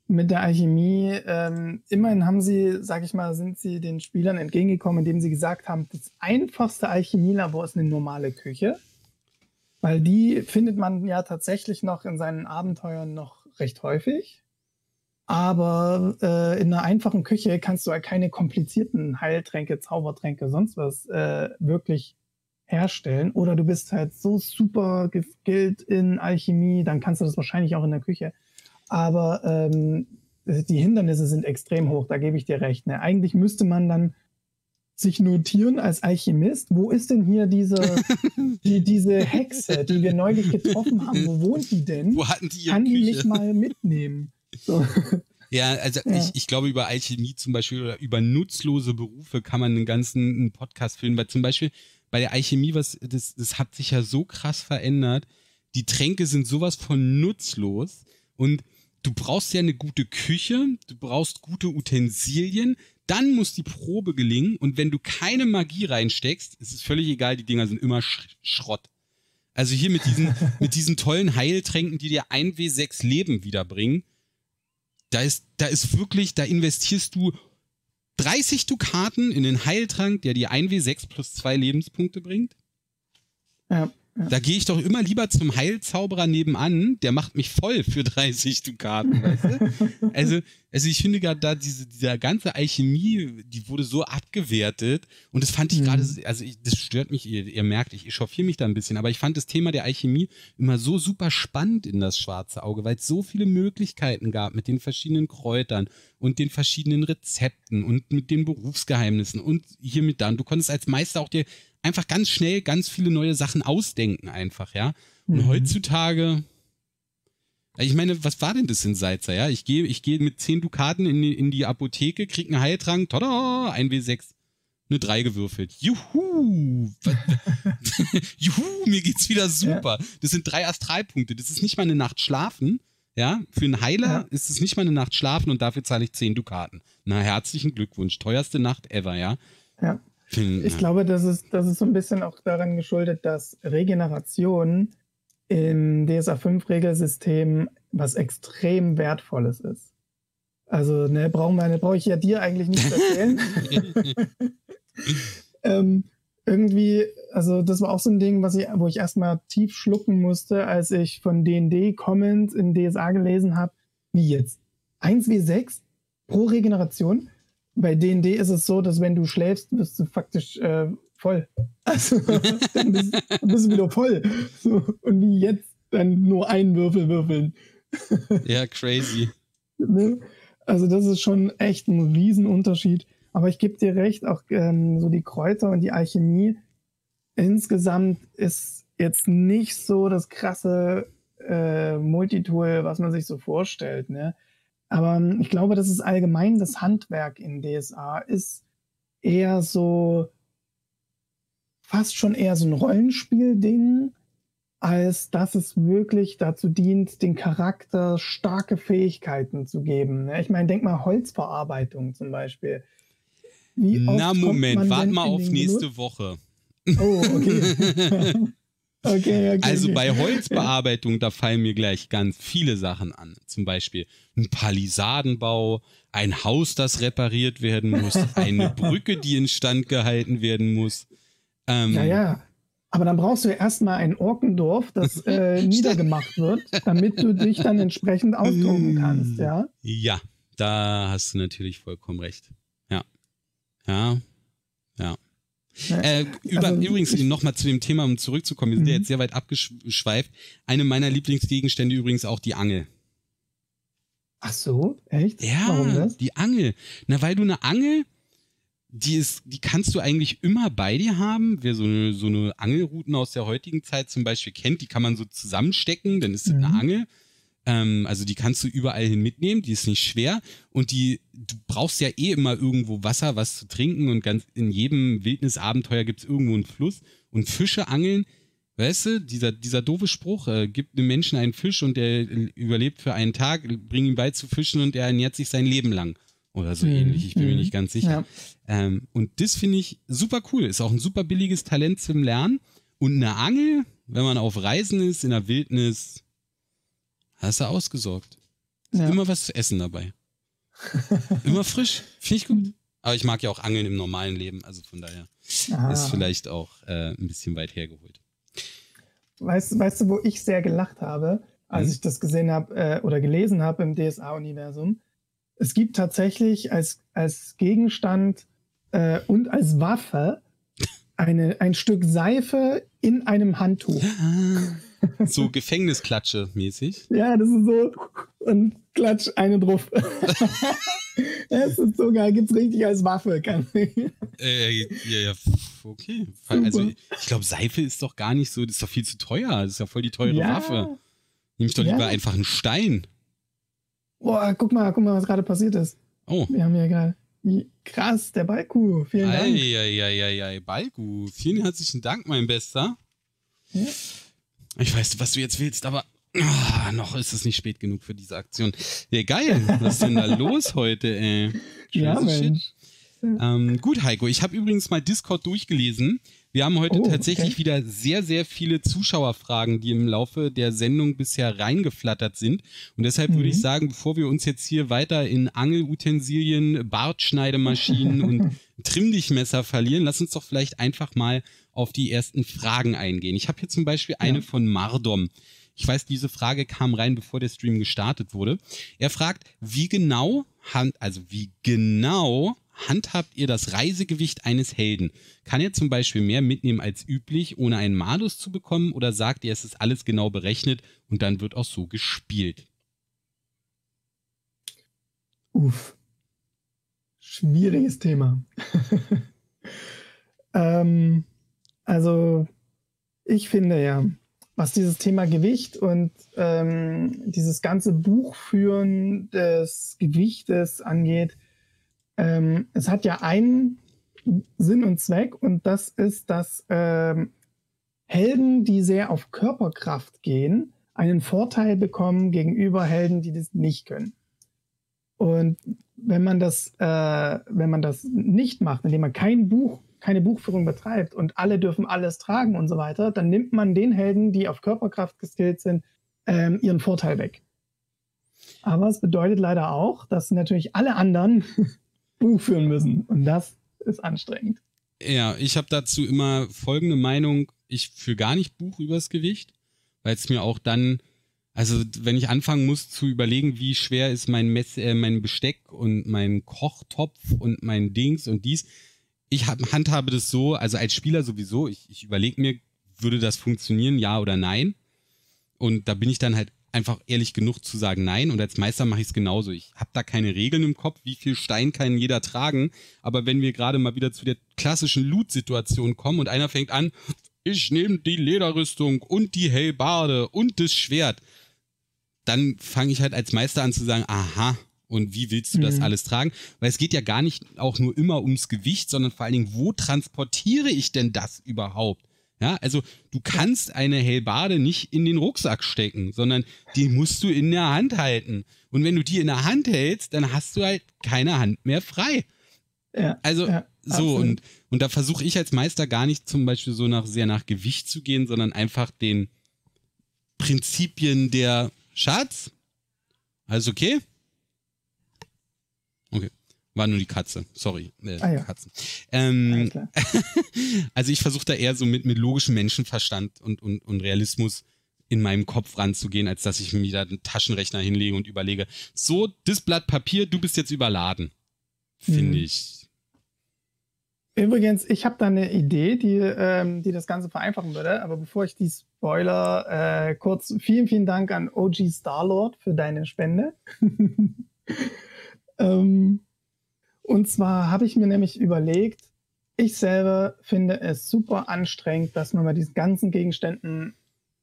mit der Alchemie, ähm, immerhin haben sie, sag ich mal, sind sie den Spielern entgegengekommen, indem sie gesagt haben, das einfachste Alchemielabor ist eine normale Küche. Weil die findet man ja tatsächlich noch in seinen Abenteuern noch recht häufig. Aber äh, in einer einfachen Küche kannst du halt keine komplizierten Heiltränke, Zaubertränke, sonst was äh, wirklich herstellen. Oder du bist halt so super geskillt in Alchemie, dann kannst du das wahrscheinlich auch in der Küche. Aber ähm, die Hindernisse sind extrem hoch, da gebe ich dir recht. Ne? Eigentlich müsste man dann sich notieren als Alchemist, wo ist denn hier diese, die, diese Hexe, die wir neulich getroffen haben? Wo wohnt die denn? Wo hatten die Kann die mich mal mitnehmen? So. Ja, also ja. Ich, ich glaube, über Alchemie zum Beispiel oder über nutzlose Berufe kann man einen ganzen einen Podcast filmen, weil zum Beispiel bei der Alchemie, was, das, das hat sich ja so krass verändert. Die Tränke sind sowas von nutzlos und du brauchst ja eine gute Küche, du brauchst gute Utensilien, dann muss die Probe gelingen und wenn du keine Magie reinsteckst, ist es völlig egal, die Dinger sind immer Sch Schrott. Also hier mit diesen, mit diesen tollen Heiltränken, die dir 1W6 Leben wiederbringen, da ist, da ist wirklich, da investierst du 30 Dukaten in den Heiltrank, der dir 1W6 plus 2 Lebenspunkte bringt. Ja. Da gehe ich doch immer lieber zum Heilzauberer nebenan, der macht mich voll für 30 Dukaten, weißt du? Also, also ich finde gerade da diese, dieser ganze Alchemie, die wurde so abgewertet und das fand ich mhm. gerade, also ich, das stört mich, ihr, ihr merkt, ich echauffiere mich da ein bisschen, aber ich fand das Thema der Alchemie immer so super spannend in das schwarze Auge, weil es so viele Möglichkeiten gab mit den verschiedenen Kräutern und den verschiedenen Rezepten und mit den Berufsgeheimnissen und hiermit dann. Du konntest als Meister auch dir einfach ganz schnell ganz viele neue Sachen ausdenken einfach, ja. Und mhm. heutzutage, ich meine, was war denn das in Salzer, ja? Ich gehe ich gehe mit 10 Dukaten in die, in die Apotheke, krieg einen Heiltrank, tada, ein W6, eine 3 gewürfelt. Juhu! Juhu, mir geht's wieder super. Ja. Das sind drei Astralpunkte. Das ist nicht mal eine Nacht schlafen. Ja, für einen Heiler ja. ist es nicht mal eine Nacht schlafen und dafür zahle ich 10 Dukaten. Na, herzlichen Glückwunsch. Teuerste Nacht ever, ja? Ja. Ich glaube, das ist, das ist so ein bisschen auch daran geschuldet, dass Regeneration im DSA 5-Regelsystem was extrem Wertvolles ist. Also, ne, brauchen wir, ne, brauche ich ja dir eigentlich nicht erzählen. ähm, irgendwie, also das war auch so ein Ding, was ich, wo ich erstmal tief schlucken musste, als ich von D&D Comments in DSA gelesen habe, wie jetzt? 1w6 pro Regeneration bei D&D ist es so, dass wenn du schläfst, bist du faktisch äh, voll. Also dann bist, dann bist, du wieder voll. So, und wie jetzt dann nur einen Würfel würfeln. ja, crazy. Ne? Also das ist schon echt ein Riesenunterschied. Aber ich gebe dir recht, auch ähm, so die Kräuter und die Alchemie insgesamt ist jetzt nicht so das krasse äh, Multitool, was man sich so vorstellt. Ne? Aber ähm, ich glaube, dass es allgemein das Handwerk in DSA ist eher so fast schon eher so ein Rollenspiel-Ding, als dass es wirklich dazu dient, den Charakter starke Fähigkeiten zu geben. Ich meine, denk mal Holzverarbeitung zum Beispiel. Na, Moment, warte mal auf nächste Genuss? Woche. Oh, okay. okay, okay. Also bei Holzbearbeitung, da fallen mir gleich ganz viele Sachen an. Zum Beispiel ein Palisadenbau, ein Haus, das repariert werden muss, eine Brücke, die instand gehalten werden muss. Ähm, ja, ja. Aber dann brauchst du ja erstmal ein Orkendorf, das äh, niedergemacht wird, damit du dich dann entsprechend austoben kannst, ja? Ja, da hast du natürlich vollkommen recht. Ja. Ja. Ja. Äh, über, also, übrigens, nochmal zu dem Thema, um zurückzukommen, wir sind ja jetzt sehr weit abgeschweift. Eine meiner Lieblingsgegenstände übrigens auch die Angel. Ach so, echt? Ja, Warum das? die Angel. Na, weil du eine Angel, die ist, die kannst du eigentlich immer bei dir haben. Wer so eine, so eine Angelrouten aus der heutigen Zeit zum Beispiel kennt, die kann man so zusammenstecken, dann ist das mhm. eine Angel. Ähm, also die kannst du überall hin mitnehmen, die ist nicht schwer und die, du brauchst ja eh immer irgendwo Wasser, was zu trinken und ganz in jedem Wildnisabenteuer gibt es irgendwo einen Fluss und Fische angeln. Weißt du, dieser, dieser doofe Spruch, äh, gibt einem Menschen einen Fisch und der überlebt für einen Tag, bring ihn bei zu fischen und er ernährt sich sein Leben lang. Oder so mhm. ähnlich, ich bin mhm. mir nicht ganz sicher. Ja. Ähm, und das finde ich super cool. Ist auch ein super billiges Talent zum Lernen. Und eine Angel, wenn man auf Reisen ist, in der Wildnis, hast du ausgesorgt. Ja. Immer was zu essen dabei. Immer frisch. Finde ich gut. Aber ich mag ja auch Angeln im normalen Leben, also von daher Aha. ist vielleicht auch äh, ein bisschen weit hergeholt. Weißt, weißt du, wo ich sehr gelacht habe, als hm? ich das gesehen habe äh, oder gelesen habe im DSA-Universum? es gibt tatsächlich als, als Gegenstand äh, und als Waffe eine, ein Stück Seife in einem Handtuch. So Gefängnisklatsche mäßig. Ja, das ist so und klatsch eine drauf. das ist so geil, gibt's richtig als Waffe. Kann äh, ja, ja, okay. Super. Also ich glaube, Seife ist doch gar nicht so, das ist doch viel zu teuer. Das ist ja voll die teure ja. Waffe. Nimm ich doch lieber ja. einfach einen Stein. Boah, guck mal, guck mal, was gerade passiert ist. Oh. Wir haben ja gerade. Krass, der Balku. Vielen Dank. Eieieiei, Balku. Vielen herzlichen Dank, mein Bester. Ja. Ich weiß, was du jetzt willst, aber oh, noch ist es nicht spät genug für diese Aktion. Ja, geil. Was ist denn da los heute, ey? Ja, Mensch. Ähm, gut, Heiko, ich habe übrigens mal Discord durchgelesen. Wir haben heute oh, tatsächlich okay. wieder sehr, sehr viele Zuschauerfragen, die im Laufe der Sendung bisher reingeflattert sind. Und deshalb mhm. würde ich mhm. sagen, bevor wir uns jetzt hier weiter in Angelutensilien, Bartschneidemaschinen und Trimmdichtmesser verlieren, lass uns doch vielleicht einfach mal auf die ersten Fragen eingehen. Ich habe hier zum Beispiel eine ja. von Mardom. Ich weiß, diese Frage kam rein, bevor der Stream gestartet wurde. Er fragt, wie genau, also wie genau handhabt ihr das Reisegewicht eines Helden? Kann er zum Beispiel mehr mitnehmen als üblich, ohne einen Malus zu bekommen, oder sagt ihr, es ist alles genau berechnet und dann wird auch so gespielt? Uff. Schwieriges Thema. ähm, also, ich finde ja, was dieses Thema Gewicht und ähm, dieses ganze Buchführen des Gewichtes angeht, ähm, es hat ja einen Sinn und Zweck und das ist, dass ähm, Helden, die sehr auf Körperkraft gehen, einen Vorteil bekommen gegenüber Helden, die das nicht können. Und wenn man das, äh, wenn man das nicht macht, indem man kein Buch, keine Buchführung betreibt und alle dürfen alles tragen und so weiter, dann nimmt man den Helden, die auf Körperkraft geskillt sind, ähm, ihren Vorteil weg. Aber es bedeutet leider auch, dass natürlich alle anderen Buch führen müssen. Und das ist anstrengend. Ja, ich habe dazu immer folgende Meinung. Ich führe gar nicht Buch übers Gewicht, weil es mir auch dann, also wenn ich anfangen muss zu überlegen, wie schwer ist mein, Mess, äh, mein Besteck und mein Kochtopf und mein Dings und dies. Ich hab, handhabe das so, also als Spieler sowieso, ich, ich überlege mir, würde das funktionieren, ja oder nein? Und da bin ich dann halt einfach ehrlich genug zu sagen nein und als Meister mache ich es genauso. Ich habe da keine Regeln im Kopf, wie viel Stein kann jeder tragen, aber wenn wir gerade mal wieder zu der klassischen Loot-Situation kommen und einer fängt an, ich nehme die Lederrüstung und die Hellbarde und das Schwert, dann fange ich halt als Meister an zu sagen, aha, und wie willst du das mhm. alles tragen? Weil es geht ja gar nicht auch nur immer ums Gewicht, sondern vor allen Dingen, wo transportiere ich denn das überhaupt? Ja, also du kannst eine Hellbade nicht in den Rucksack stecken, sondern die musst du in der Hand halten. Und wenn du die in der Hand hältst, dann hast du halt keine Hand mehr frei. Ja, also ja, so und, und da versuche ich als Meister gar nicht zum Beispiel so nach sehr nach Gewicht zu gehen, sondern einfach den Prinzipien der Schatz. Alles okay? Okay. War nur die Katze. Sorry. Äh, ah, ja. Katzen. Ähm, ja, also ich versuche da eher so mit, mit logischem Menschenverstand und, und, und Realismus in meinem Kopf ranzugehen, als dass ich mir da einen Taschenrechner hinlege und überlege, so, das Blatt Papier, du bist jetzt überladen. Finde mhm. ich. Übrigens, ich habe da eine Idee, die, ähm, die das Ganze vereinfachen würde. Aber bevor ich die Spoiler, äh, kurz vielen, vielen Dank an OG Starlord für deine Spende. ähm, und zwar habe ich mir nämlich überlegt, ich selber finde es super anstrengend, dass man bei diesen ganzen Gegenständen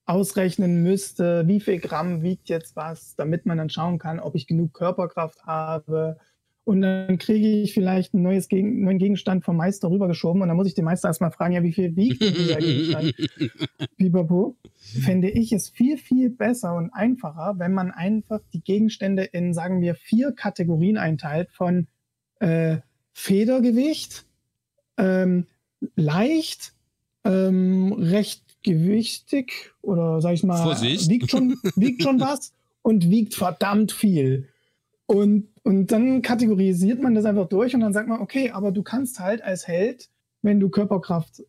ausrechnen müsste, wie viel Gramm wiegt jetzt was, damit man dann schauen kann, ob ich genug Körperkraft habe. Und dann kriege ich vielleicht einen neues Gegen neuen Gegenstand vom Meister rübergeschoben und dann muss ich den Meister erstmal fragen, ja, wie viel wiegt dieser Gegenstand? Pipapo. Fände ich es viel, viel besser und einfacher, wenn man einfach die Gegenstände in, sagen wir, vier Kategorien einteilt von äh, Federgewicht, ähm, leicht, ähm, recht gewichtig oder sag ich mal, Vorsicht. wiegt schon, wiegt schon was und wiegt verdammt viel. Und, und dann kategorisiert man das einfach durch und dann sagt man, okay, aber du kannst halt als Held, wenn du Körperkraft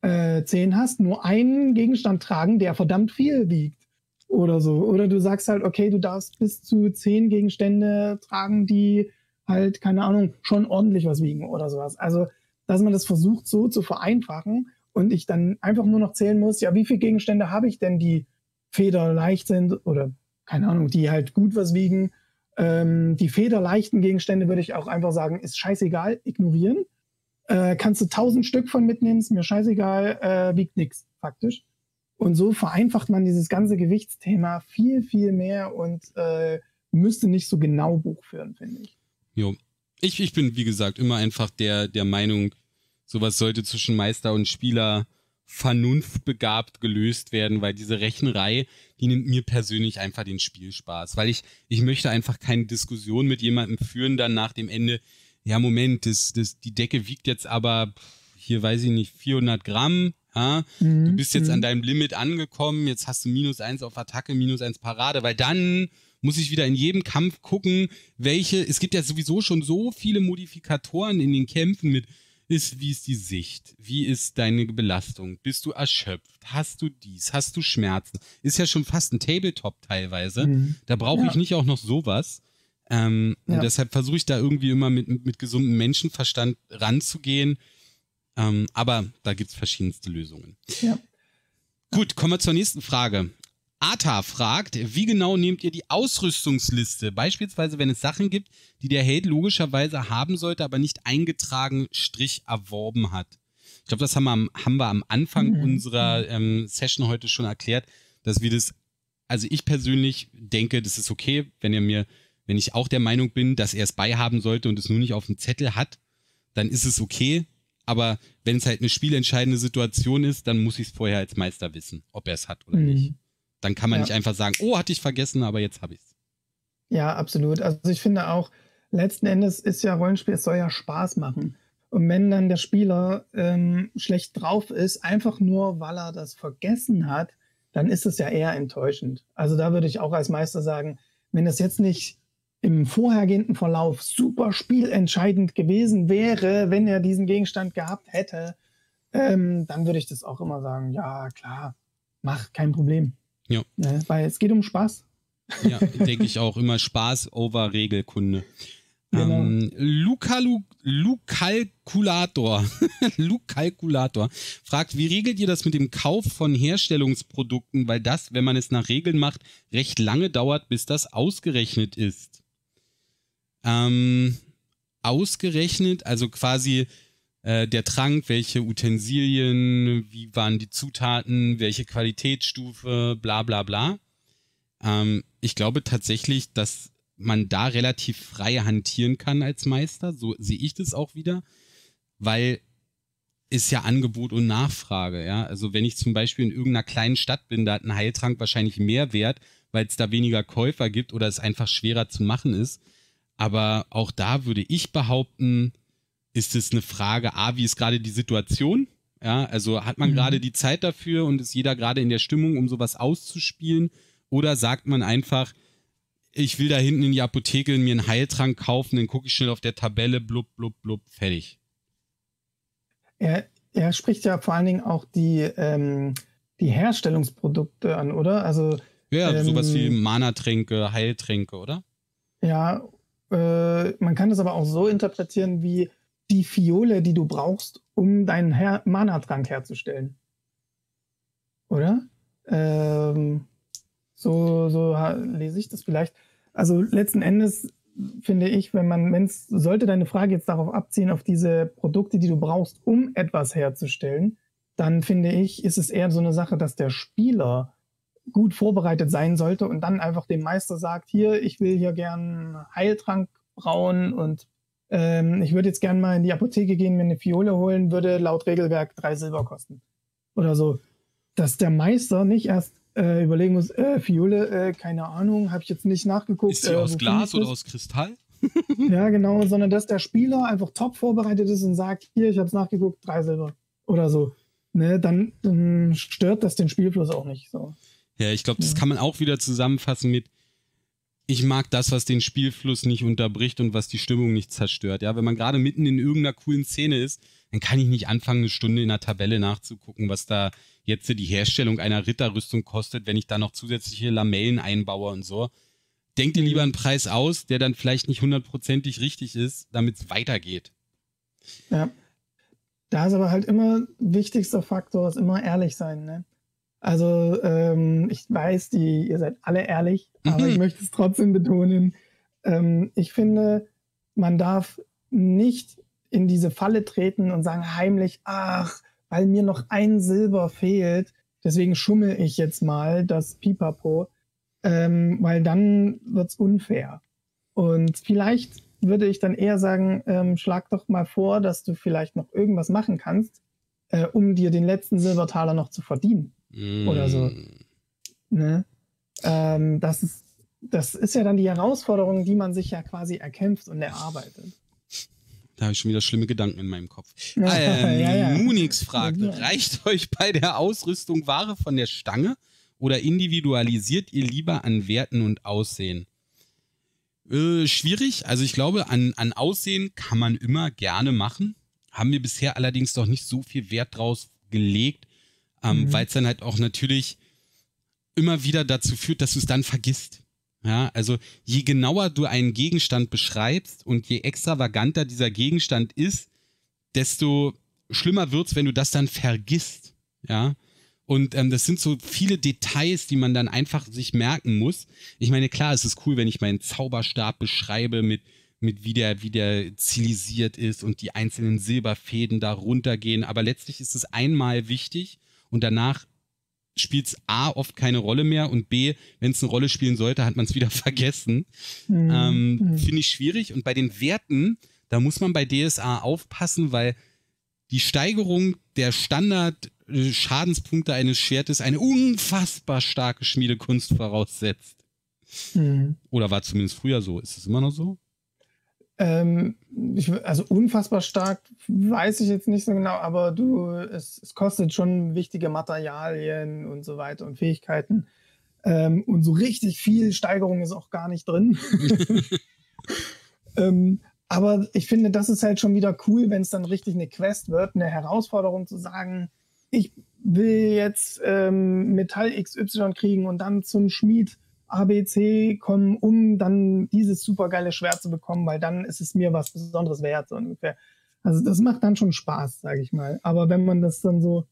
äh, 10 hast, nur einen Gegenstand tragen, der verdammt viel wiegt. Oder so. Oder du sagst halt, okay, du darfst bis zu 10 Gegenstände tragen, die halt, keine Ahnung, schon ordentlich was wiegen oder sowas. Also, dass man das versucht so zu vereinfachen und ich dann einfach nur noch zählen muss, ja, wie viele Gegenstände habe ich denn, die federleicht sind oder keine Ahnung, die halt gut was wiegen. Ähm, die federleichten Gegenstände würde ich auch einfach sagen, ist scheißegal, ignorieren. Äh, kannst du tausend Stück von mitnehmen, ist mir scheißegal, äh, wiegt nichts, faktisch. Und so vereinfacht man dieses ganze Gewichtsthema viel, viel mehr und äh, müsste nicht so genau Buch führen, finde ich. Jo. Ich, ich bin, wie gesagt, immer einfach der, der Meinung, sowas sollte zwischen Meister und Spieler vernunftbegabt gelöst werden, weil diese Rechnerei, die nimmt mir persönlich einfach den Spielspaß, weil ich, ich möchte einfach keine Diskussion mit jemandem führen, dann nach dem Ende, ja, Moment, das, das, die Decke wiegt jetzt aber, hier weiß ich nicht, 400 Gramm, ja? Mhm. du bist jetzt mhm. an deinem Limit angekommen, jetzt hast du minus eins auf Attacke, minus eins Parade, weil dann muss ich wieder in jedem Kampf gucken, welche, es gibt ja sowieso schon so viele Modifikatoren in den Kämpfen mit, ist, wie ist die Sicht? Wie ist deine Belastung? Bist du erschöpft? Hast du dies? Hast du Schmerzen? Ist ja schon fast ein Tabletop teilweise. Mhm. Da brauche ja. ich nicht auch noch sowas. Ähm, ja. Und deshalb versuche ich da irgendwie immer mit, mit gesundem Menschenverstand ranzugehen. Ähm, aber da gibt es verschiedenste Lösungen. Ja. Gut, kommen wir zur nächsten Frage. Ata fragt, wie genau nehmt ihr die Ausrüstungsliste? Beispielsweise, wenn es Sachen gibt, die der Held logischerweise haben sollte, aber nicht eingetragen, Strich erworben hat. Ich glaube, das haben wir, am, haben wir am Anfang mhm. unserer ähm, Session heute schon erklärt, dass wir das, also ich persönlich denke, das ist okay, wenn er mir, wenn ich auch der Meinung bin, dass er es beihaben sollte und es nur nicht auf dem Zettel hat, dann ist es okay. Aber wenn es halt eine spielentscheidende Situation ist, dann muss ich es vorher als Meister wissen, ob er es hat oder mhm. nicht. Dann kann man ja. nicht einfach sagen, oh, hatte ich vergessen, aber jetzt habe ich es. Ja, absolut. Also ich finde auch, letzten Endes ist ja Rollenspiel, es soll ja Spaß machen. Und wenn dann der Spieler ähm, schlecht drauf ist, einfach nur, weil er das vergessen hat, dann ist es ja eher enttäuschend. Also da würde ich auch als Meister sagen, wenn das jetzt nicht im vorhergehenden Verlauf super spielentscheidend gewesen wäre, wenn er diesen Gegenstand gehabt hätte, ähm, dann würde ich das auch immer sagen, ja klar, mach, kein Problem. Ja. ja. Weil es geht um Spaß. Ja, denke ich auch. Immer Spaß over Regelkunde. Genau. Ähm, Lukalu, Lukalkulator, Lukalkulator fragt, wie regelt ihr das mit dem Kauf von Herstellungsprodukten, weil das, wenn man es nach Regeln macht, recht lange dauert, bis das ausgerechnet ist? Ähm, ausgerechnet, also quasi äh, der Trank, welche Utensilien, wie waren die Zutaten, welche Qualitätsstufe, bla bla bla. Ähm, ich glaube tatsächlich, dass man da relativ frei hantieren kann als Meister. So sehe ich das auch wieder. Weil ist ja Angebot und Nachfrage, ja. Also wenn ich zum Beispiel in irgendeiner kleinen Stadt bin, da hat ein Heiltrank wahrscheinlich mehr Wert, weil es da weniger Käufer gibt oder es einfach schwerer zu machen ist. Aber auch da würde ich behaupten, ist es eine Frage, A, wie ist gerade die Situation? Ja, also hat man mhm. gerade die Zeit dafür und ist jeder gerade in der Stimmung, um sowas auszuspielen? Oder sagt man einfach, ich will da hinten in die Apotheke mir einen Heiltrank kaufen, dann gucke ich schnell auf der Tabelle, blub, blub, blub, fertig. Er, er spricht ja vor allen Dingen auch die, ähm, die Herstellungsprodukte an, oder? Also ja, ähm, sowas wie Mana-Tränke, Heiltränke, oder? Ja, äh, man kann das aber auch so interpretieren wie die Fiole, die du brauchst, um deinen Her Mana-Trank herzustellen. Oder? Ähm, so, so lese ich das vielleicht. Also letzten Endes finde ich, wenn man, wenn es, sollte deine Frage jetzt darauf abziehen, auf diese Produkte, die du brauchst, um etwas herzustellen, dann finde ich, ist es eher so eine Sache, dass der Spieler gut vorbereitet sein sollte und dann einfach dem Meister sagt, hier, ich will hier gern Heiltrank brauen und ähm, ich würde jetzt gern mal in die Apotheke gehen, mir eine Fiole holen, würde laut Regelwerk drei Silber kosten. Oder so. Dass der Meister nicht erst äh, überlegen muss, äh, Fiole, äh, keine Ahnung, habe ich jetzt nicht nachgeguckt. Ist sie äh, aus Glas oder aus Kristall? ja, genau, sondern dass der Spieler einfach top vorbereitet ist und sagt, hier, ich habe es nachgeguckt, drei Silber oder so. Ne, dann, dann, stört das den Spielfluss auch nicht. So. Ja, ich glaube, das ja. kann man auch wieder zusammenfassen mit, ich mag das, was den Spielfluss nicht unterbricht und was die Stimmung nicht zerstört. Ja, wenn man gerade mitten in irgendeiner coolen Szene ist, dann kann ich nicht anfangen, eine Stunde in der Tabelle nachzugucken, was da jetzt die Herstellung einer Ritterrüstung kostet, wenn ich da noch zusätzliche Lamellen einbaue und so. Denk dir lieber einen Preis aus, der dann vielleicht nicht hundertprozentig richtig ist, damit es weitergeht. Ja. Da ist aber halt immer wichtigster Faktor, ist immer ehrlich sein. Ne? Also ähm, ich weiß, die, ihr seid alle ehrlich, aber ich möchte es trotzdem betonen. Ähm, ich finde, man darf nicht in diese Falle treten und sagen heimlich, ach, weil mir noch ein Silber fehlt, deswegen schummel ich jetzt mal das Pipapo, ähm, weil dann wird's unfair. Und vielleicht würde ich dann eher sagen, ähm, schlag doch mal vor, dass du vielleicht noch irgendwas machen kannst, äh, um dir den letzten Silbertaler noch zu verdienen. Mm. Oder so. Ne? Ähm, das, ist, das ist ja dann die Herausforderung, die man sich ja quasi erkämpft und erarbeitet. Da habe ich schon wieder schlimme Gedanken in meinem Kopf. Ähm, ja, ja. Munix fragt, reicht euch bei der Ausrüstung Ware von der Stange oder individualisiert ihr lieber an Werten und Aussehen? Äh, schwierig. Also ich glaube, an, an Aussehen kann man immer gerne machen. Haben wir bisher allerdings doch nicht so viel Wert draus gelegt, ähm, mhm. weil es dann halt auch natürlich immer wieder dazu führt, dass du es dann vergisst. Ja, also je genauer du einen Gegenstand beschreibst und je extravaganter dieser Gegenstand ist, desto schlimmer wird's, wenn du das dann vergisst. Ja. Und ähm, das sind so viele Details, die man dann einfach sich merken muss. Ich meine, klar, es ist cool, wenn ich meinen Zauberstab beschreibe mit, mit wie der, wie der stilisiert ist und die einzelnen Silberfäden da runtergehen. Aber letztlich ist es einmal wichtig und danach spielt es A oft keine Rolle mehr und B, wenn es eine Rolle spielen sollte, hat man es wieder vergessen. Mhm. Ähm, mhm. Finde ich schwierig. Und bei den Werten, da muss man bei DSA aufpassen, weil die Steigerung der Standard-Schadenspunkte eines Schwertes eine unfassbar starke Schmiedekunst voraussetzt. Mhm. Oder war zumindest früher so? Ist es immer noch so? Ähm, ich, also unfassbar stark weiß ich jetzt nicht so genau, aber du, es, es kostet schon wichtige Materialien und so weiter und Fähigkeiten. Ähm, und so richtig viel Steigerung ist auch gar nicht drin. ähm, aber ich finde, das ist halt schon wieder cool, wenn es dann richtig eine Quest wird, eine Herausforderung zu sagen, ich will jetzt ähm, Metall XY kriegen und dann zum Schmied ABC kommen, um dann dieses supergeile Schwert zu bekommen, weil dann ist es mir was Besonderes wert, so ungefähr. Also das macht dann schon Spaß, sage ich mal. Aber wenn man das dann so,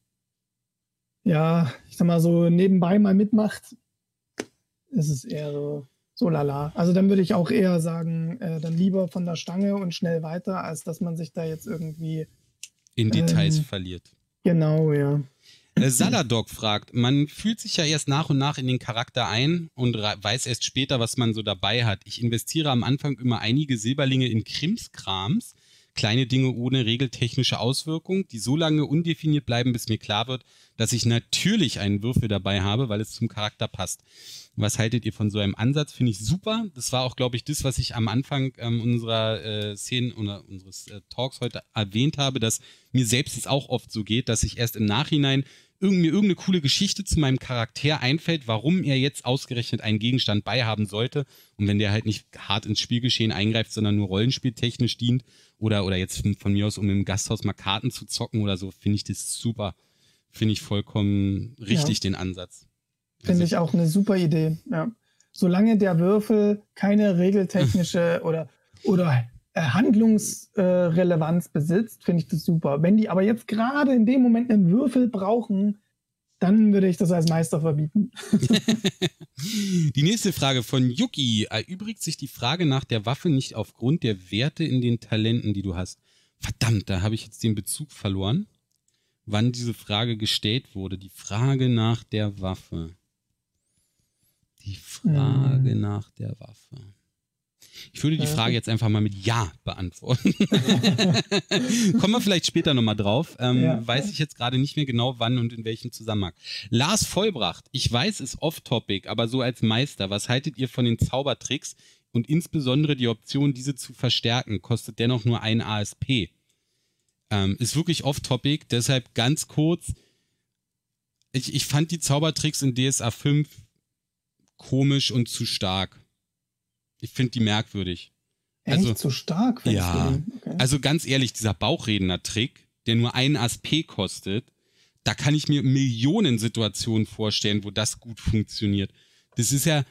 ja, ich sag mal so nebenbei mal mitmacht, ist es eher so, so lala. Also dann würde ich auch eher sagen, äh, dann lieber von der Stange und schnell weiter, als dass man sich da jetzt irgendwie in Details ähm, verliert. Genau, ja. Äh, Saladog fragt, man fühlt sich ja erst nach und nach in den Charakter ein und weiß erst später, was man so dabei hat. Ich investiere am Anfang immer einige Silberlinge in Krimskrams. kleine Dinge ohne regeltechnische Auswirkung, die so lange undefiniert bleiben, bis mir klar wird, dass ich natürlich einen Würfel dabei habe, weil es zum Charakter passt. Was haltet ihr von so einem Ansatz? Finde ich super. Das war auch, glaube ich, das, was ich am Anfang ähm, unserer äh, Szenen oder unseres äh, Talks heute erwähnt habe, dass mir selbst es auch oft so geht, dass ich erst im Nachhinein irgend, mir irgendeine coole Geschichte zu meinem Charakter einfällt, warum er jetzt ausgerechnet einen Gegenstand beihaben sollte. Und wenn der halt nicht hart ins Spielgeschehen eingreift, sondern nur rollenspieltechnisch dient oder, oder jetzt von, mir aus, um im Gasthaus mal Karten zu zocken oder so, finde ich das super. Finde ich vollkommen richtig ja. den Ansatz. Finde ich auch eine super Idee. Ja. Solange der Würfel keine regeltechnische oder, oder Handlungsrelevanz äh, besitzt, finde ich das super. Wenn die aber jetzt gerade in dem Moment einen Würfel brauchen, dann würde ich das als Meister verbieten. die nächste Frage von Yuki. Erübrigt sich die Frage nach der Waffe nicht aufgrund der Werte in den Talenten, die du hast? Verdammt, da habe ich jetzt den Bezug verloren, wann diese Frage gestellt wurde. Die Frage nach der Waffe. Die Frage hm. nach der Waffe. Ich würde die Frage jetzt einfach mal mit Ja beantworten. Kommen wir vielleicht später nochmal drauf. Ähm, ja. Weiß ich jetzt gerade nicht mehr genau, wann und in welchem Zusammenhang. Lars Vollbracht, ich weiß, ist off-topic, aber so als Meister, was haltet ihr von den Zaubertricks und insbesondere die Option, diese zu verstärken, kostet dennoch nur ein ASP? Ähm, ist wirklich off-topic, deshalb ganz kurz. Ich, ich fand die Zaubertricks in DSA 5 komisch und zu stark. Ich finde die merkwürdig. Echt also, zu stark? Ja. Okay. Also ganz ehrlich, dieser Bauchredner-Trick, der nur einen ASP kostet, da kann ich mir Millionen Situationen vorstellen, wo das gut funktioniert. Das ist ja.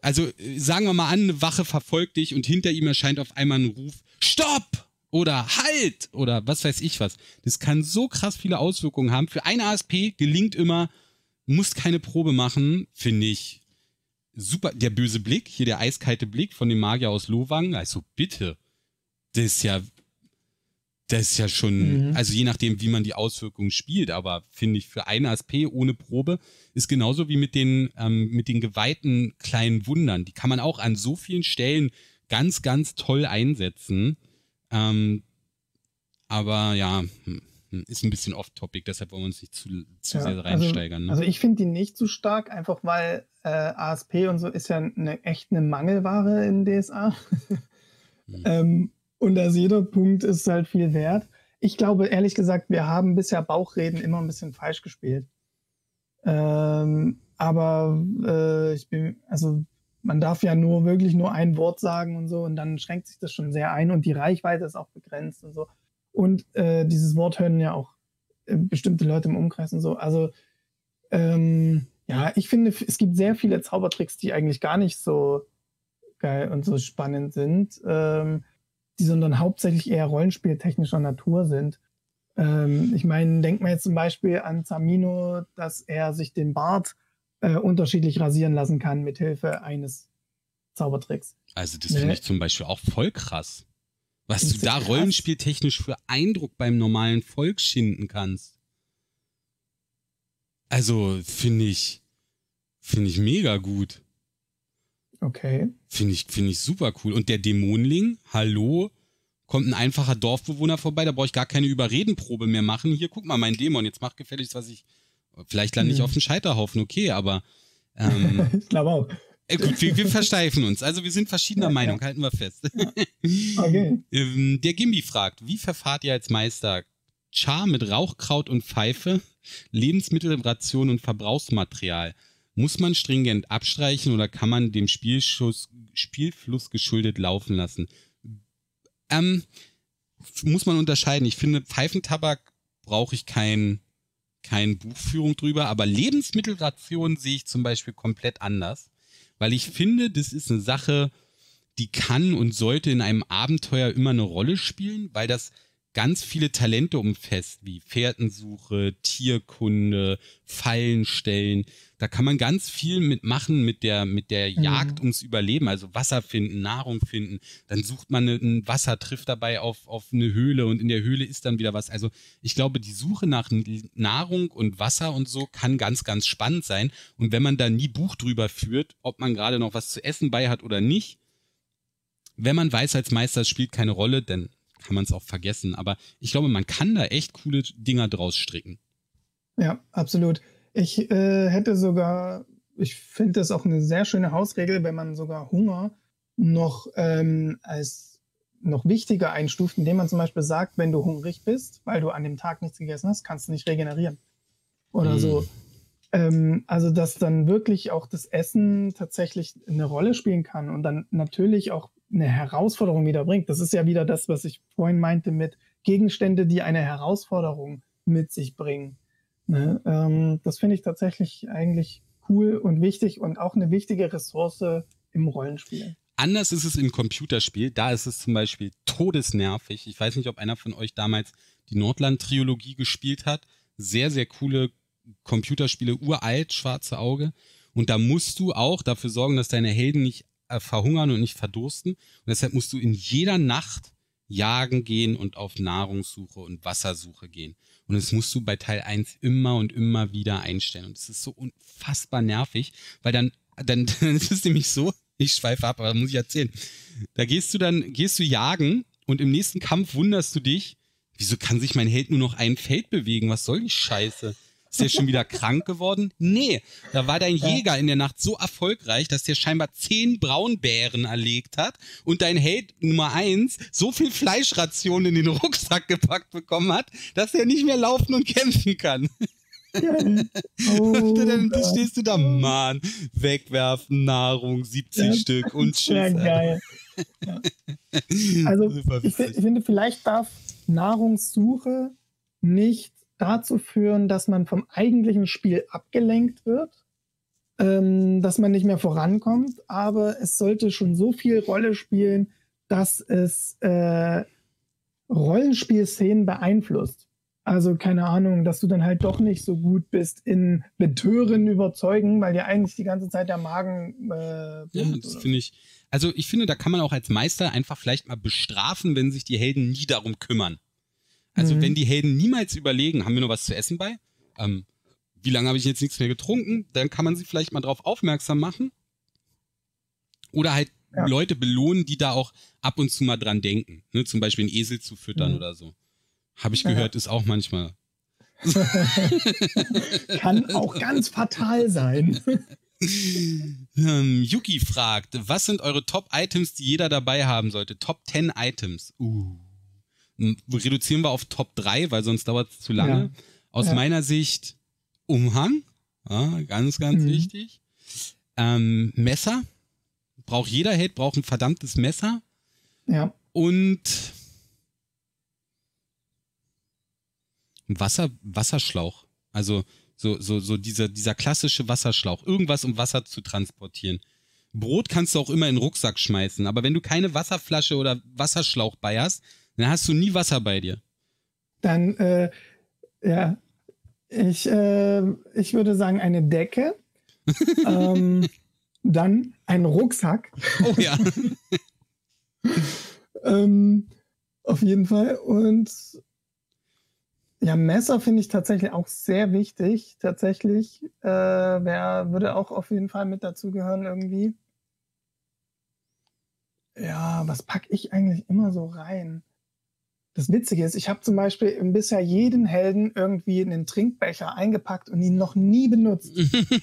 Also sagen wir mal an, eine Wache verfolgt dich und hinter ihm erscheint auf einmal ein Ruf: Stopp! Oder Halt! Oder was weiß ich was. Das kann so krass viele Auswirkungen haben. Für ein ASP gelingt immer, musst keine Probe machen, finde ich super. Der böse Blick, hier der eiskalte Blick von dem Magier aus Lowang, also bitte. Das ist ja, das ist ja schon, mhm. also je nachdem, wie man die Auswirkungen spielt, aber finde ich für eine ASP ohne Probe ist genauso wie mit den, ähm, mit den geweihten kleinen Wundern. Die kann man auch an so vielen Stellen ganz, ganz toll einsetzen. Ähm, aber ja. Hm, ist ein bisschen off-topic, deshalb wollen wir uns nicht zu, zu ja, sehr also reinsteigern. Also, ne? also ich finde die nicht so stark, einfach weil äh, ASP und so ist ja eine, echt eine Mangelware in DSA. hm. ähm, und als jeder Punkt ist halt viel wert. Ich glaube, ehrlich gesagt, wir haben bisher Bauchreden immer ein bisschen falsch gespielt. Ähm, aber äh, ich bin, also man darf ja nur wirklich nur ein Wort sagen und so und dann schränkt sich das schon sehr ein und die Reichweite ist auch begrenzt und so. Und äh, dieses Wort hören ja auch äh, bestimmte Leute im Umkreis und so. Also ähm, ja, ich finde, es gibt sehr viele Zaubertricks, die eigentlich gar nicht so geil und so spannend sind, ähm, die sondern hauptsächlich eher rollenspieltechnischer Natur sind. Ähm, ich meine, denkt man jetzt zum Beispiel an Zamino, dass er sich den Bart äh, unterschiedlich rasieren lassen kann mit Hilfe eines Zaubertricks. Also das ne? finde ich zum Beispiel auch voll krass. Was du da krass. rollenspieltechnisch für Eindruck beim normalen Volk schinden kannst. Also, finde ich, finde ich mega gut. Okay. Finde ich, finde ich super cool. Und der Dämonling, hallo, kommt ein einfacher Dorfbewohner vorbei, da brauche ich gar keine Überredenprobe mehr machen. Hier, guck mal, mein Dämon, jetzt mach gefälligst, was ich. Vielleicht lande ich hm. auf dem Scheiterhaufen, okay, aber. Ähm, ich glaube auch. Äh, gut, wir, wir, versteifen uns. Also wir sind verschiedener ja, Meinung, ja. halten wir fest. Ja. Okay. Ähm, der Gimbi fragt, wie verfahrt ihr als Meister? Char mit Rauchkraut und Pfeife, Lebensmittelration und Verbrauchsmaterial. Muss man stringent abstreichen oder kann man dem Spielschuss, Spielfluss geschuldet laufen lassen? Ähm, muss man unterscheiden. Ich finde, Pfeifentabak brauche ich kein, kein Buchführung drüber, aber Lebensmittelration sehe ich zum Beispiel komplett anders weil ich finde, das ist eine Sache, die kann und sollte in einem Abenteuer immer eine Rolle spielen, weil das ganz viele Talente umfasst, wie Fährtensuche, Tierkunde, Fallen stellen. Da kann man ganz viel mitmachen mit der, mit der mhm. Jagd ums Überleben, also Wasser finden, Nahrung finden. Dann sucht man ein Wasser, trifft dabei auf, auf eine Höhle und in der Höhle ist dann wieder was. Also ich glaube, die Suche nach Nahrung und Wasser und so kann ganz, ganz spannend sein. Und wenn man da nie Buch drüber führt, ob man gerade noch was zu essen bei hat oder nicht, wenn man weiß als Meister, es spielt keine Rolle, dann kann man es auch vergessen. Aber ich glaube, man kann da echt coole Dinger draus stricken. Ja, absolut. Ich äh, hätte sogar, ich finde das auch eine sehr schöne Hausregel, wenn man sogar Hunger noch ähm, als noch wichtiger einstuft, indem man zum Beispiel sagt, wenn du hungrig bist, weil du an dem Tag nichts gegessen hast, kannst du nicht regenerieren. Oder mm. so. Ähm, also, dass dann wirklich auch das Essen tatsächlich eine Rolle spielen kann und dann natürlich auch eine Herausforderung wieder bringt. Das ist ja wieder das, was ich vorhin meinte mit Gegenstände, die eine Herausforderung mit sich bringen. Ne? Ähm, das finde ich tatsächlich eigentlich cool und wichtig und auch eine wichtige Ressource im Rollenspiel. Anders ist es im Computerspiel. Da ist es zum Beispiel todesnervig. Ich weiß nicht, ob einer von euch damals die Nordland-Trilogie gespielt hat. Sehr, sehr coole Computerspiele, uralt, schwarze Auge. Und da musst du auch dafür sorgen, dass deine Helden nicht äh, verhungern und nicht verdursten. Und deshalb musst du in jeder Nacht jagen gehen und auf Nahrungssuche und Wassersuche gehen. Und das musst du bei Teil 1 immer und immer wieder einstellen. Und es ist so unfassbar nervig, weil dann, dann, dann ist es nämlich so, ich schweife ab, aber das muss ich erzählen. Da gehst du dann, gehst du jagen und im nächsten Kampf wunderst du dich, wieso kann sich mein Held nur noch ein Feld bewegen? Was soll die Scheiße? Ist der schon wieder krank geworden? Nee, da war dein Jäger in der Nacht so erfolgreich, dass der scheinbar zehn Braunbären erlegt hat und dein Held Nummer eins so viel Fleischration in den Rucksack gepackt bekommen hat, dass er nicht mehr laufen und kämpfen kann. Ja. Oh, dann stehst du da, Mann, wegwerfen, Nahrung, 70 ja. Stück und tschüss. Ja, geil. Ja. Also, ich, ich, finde, vielleicht darf Nahrungssuche nicht dazu führen, dass man vom eigentlichen Spiel abgelenkt wird, ähm, dass man nicht mehr vorankommt, aber es sollte schon so viel Rolle spielen, dass es äh, Rollenspielszenen beeinflusst. Also keine Ahnung, dass du dann halt doch nicht so gut bist in Betören überzeugen, weil dir eigentlich die ganze Zeit der Magen. Äh, ja, das finde ich. Also ich finde, da kann man auch als Meister einfach vielleicht mal bestrafen, wenn sich die Helden nie darum kümmern. Also mhm. wenn die Helden niemals überlegen, haben wir noch was zu essen bei? Ähm, wie lange habe ich jetzt nichts mehr getrunken? Dann kann man sie vielleicht mal darauf aufmerksam machen. Oder halt ja. Leute belohnen, die da auch ab und zu mal dran denken. Ne? Zum Beispiel einen Esel zu füttern mhm. oder so. Habe ich gehört, ja. ist auch manchmal. kann auch ganz fatal sein. ähm, Yuki fragt, was sind eure Top-Items, die jeder dabei haben sollte? Top 10 Items. Uh reduzieren wir auf Top 3, weil sonst dauert es zu lange. Ja. Aus ja. meiner Sicht Umhang, ja, ganz, ganz mhm. wichtig. Ähm, Messer, braucht jeder Held, braucht ein verdammtes Messer. Ja. Und Wasser, Wasserschlauch. Also so, so, so dieser, dieser klassische Wasserschlauch. Irgendwas, um Wasser zu transportieren. Brot kannst du auch immer in den Rucksack schmeißen, aber wenn du keine Wasserflasche oder Wasserschlauch bei hast, dann hast du nie Wasser bei dir. Dann, äh, ja, ich, äh, ich würde sagen, eine Decke. ähm, dann ein Rucksack. Oh ja. ähm, auf jeden Fall. Und ja, Messer finde ich tatsächlich auch sehr wichtig. Tatsächlich. Äh, wer würde auch auf jeden Fall mit dazugehören irgendwie. Ja, was packe ich eigentlich immer so rein? Das Witzige ist, ich habe zum Beispiel bisher jeden Helden irgendwie in den Trinkbecher eingepackt und ihn noch nie benutzt.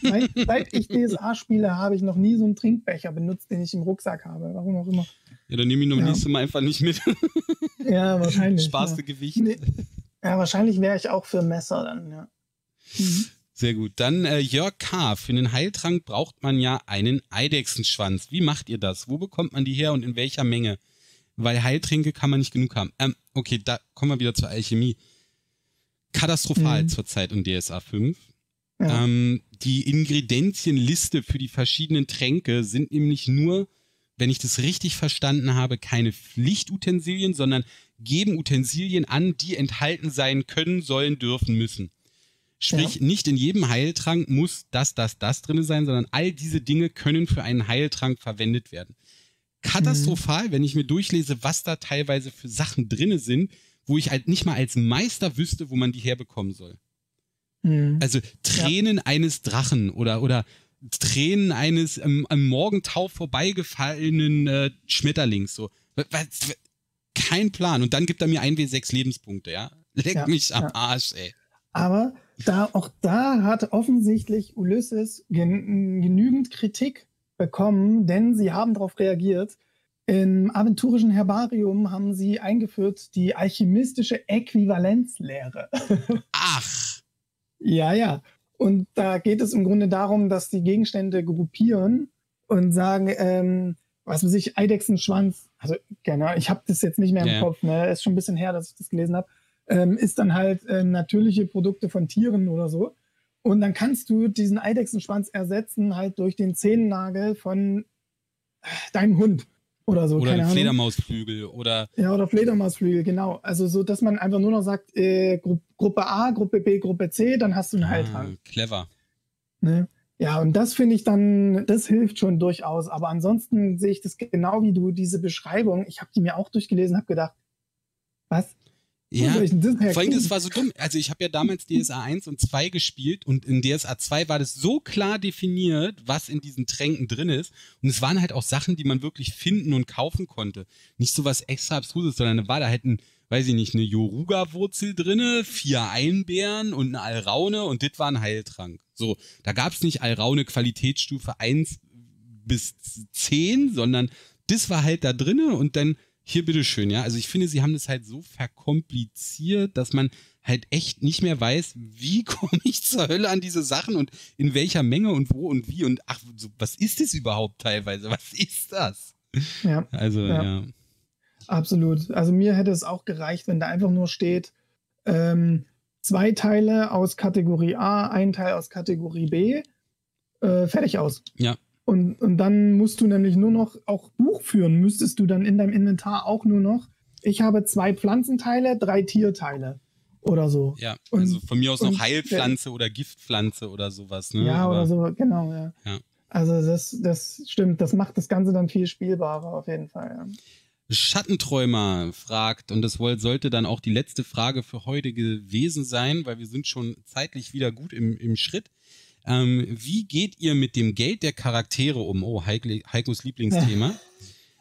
seit, seit, ich DSA spiele, habe ich noch nie so einen Trinkbecher benutzt, den ich im Rucksack habe. Warum auch immer. Ja, dann nehme ich ihn ja. nächstes Mal einfach nicht mit. ja, wahrscheinlich. Sparste ja. Gewicht. Nee. Ja, wahrscheinlich wäre ich auch für Messer dann, ja. Mhm. Sehr gut. Dann äh, Jörg K. Für einen Heiltrank braucht man ja einen Eidechsenschwanz. Wie macht ihr das? Wo bekommt man die her und in welcher Menge? Weil Heiltränke kann man nicht genug haben. Ähm, okay, da kommen wir wieder zur Alchemie. Katastrophal mhm. zurzeit in DSA 5. Ja. Ähm, die Ingredienzienliste für die verschiedenen Tränke sind nämlich nur, wenn ich das richtig verstanden habe, keine Pflichtutensilien, sondern geben Utensilien an, die enthalten sein können, sollen, dürfen, müssen. Sprich, ja. nicht in jedem Heiltrank muss das, das, das drin sein, sondern all diese Dinge können für einen Heiltrank verwendet werden katastrophal, mhm. wenn ich mir durchlese, was da teilweise für Sachen drinne sind, wo ich halt nicht mal als Meister wüsste, wo man die herbekommen soll. Mhm. Also Tränen ja. eines Drachen oder, oder Tränen eines ähm, am Morgentau vorbeigefallenen äh, Schmetterlings. So. Was, keinen Plan. Und dann gibt er mir 1W6 Lebenspunkte, ja. Leck ja, mich am ja. Arsch, ey. Aber da, auch da hat offensichtlich Ulysses gen genügend Kritik bekommen, denn sie haben darauf reagiert. Im aventurischen Herbarium haben sie eingeführt die alchemistische Äquivalenzlehre. Ach. ja, ja. Und da geht es im Grunde darum, dass die Gegenstände gruppieren und sagen, ähm, was weiß ich, Eidechsenschwanz, also genau, ich habe das jetzt nicht mehr im ja. Kopf, ne? ist schon ein bisschen her, dass ich das gelesen habe, ähm, ist dann halt äh, natürliche Produkte von Tieren oder so. Und dann kannst du diesen Eidechsenschwanz ersetzen halt durch den Zehennagel von äh, deinem Hund oder so. Oder Fledermausflügel oder. Ja, oder Fledermausflügel, genau. Also so, dass man einfach nur noch sagt, äh, Gru Gruppe A, Gruppe B, Gruppe C, dann hast du einen Heiltrank. Ah, clever. Ne? Ja, und das finde ich dann, das hilft schon durchaus. Aber ansonsten sehe ich das genau wie du, diese Beschreibung. Ich habe die mir auch durchgelesen, habe gedacht, was? Ja, vor allem das war so dumm. Also ich habe ja damals DSA 1 und 2 gespielt und in DSA 2 war das so klar definiert, was in diesen Tränken drin ist. Und es waren halt auch Sachen, die man wirklich finden und kaufen konnte. Nicht so was extra abstruses, sondern da war da halt ein, weiß ich nicht, eine Yoruga-Wurzel drinne, vier Einbeeren und eine Alraune und das war ein Heiltrank. So, da gab es nicht Alraune Qualitätsstufe 1 bis 10, sondern das war halt da drinne und dann hier bitteschön, ja. Also ich finde, sie haben das halt so verkompliziert, dass man halt echt nicht mehr weiß, wie komme ich zur Hölle an diese Sachen und in welcher Menge und wo und wie und ach, was ist das überhaupt teilweise? Was ist das? Ja. Also, ja. ja. Absolut. Also mir hätte es auch gereicht, wenn da einfach nur steht, ähm, zwei Teile aus Kategorie A, ein Teil aus Kategorie B, äh, fertig aus. Ja. Und, und dann musst du nämlich nur noch auch Buch führen, müsstest du dann in deinem Inventar auch nur noch, ich habe zwei Pflanzenteile, drei Tierteile oder so. Ja, also von mir aus noch Heilpflanze der, oder Giftpflanze oder sowas. Ne? Ja, Aber, oder so, genau, ja. ja. Also das, das stimmt, das macht das Ganze dann viel spielbarer auf jeden Fall. Ja. Schattenträumer fragt, und das sollte dann auch die letzte Frage für heute gewesen sein, weil wir sind schon zeitlich wieder gut im, im Schritt. Ähm, wie geht ihr mit dem Geld der Charaktere um? Oh, Heik Heikos Lieblingsthema.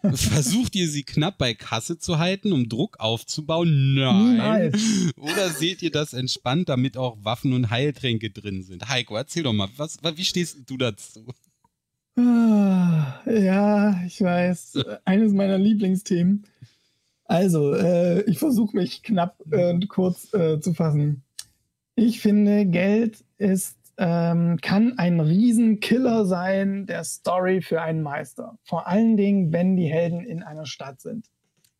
Versucht ihr sie knapp bei Kasse zu halten, um Druck aufzubauen? Nein. Nein. Oder seht ihr das entspannt, damit auch Waffen und Heiltränke drin sind? Heiko, erzähl doch mal, was, wie stehst du dazu? Ah, ja, ich weiß. Eines meiner Lieblingsthemen. Also, äh, ich versuche mich knapp und äh, kurz äh, zu fassen. Ich finde, Geld ist ähm, kann ein Riesenkiller sein der Story für einen Meister. Vor allen Dingen, wenn die Helden in einer Stadt sind.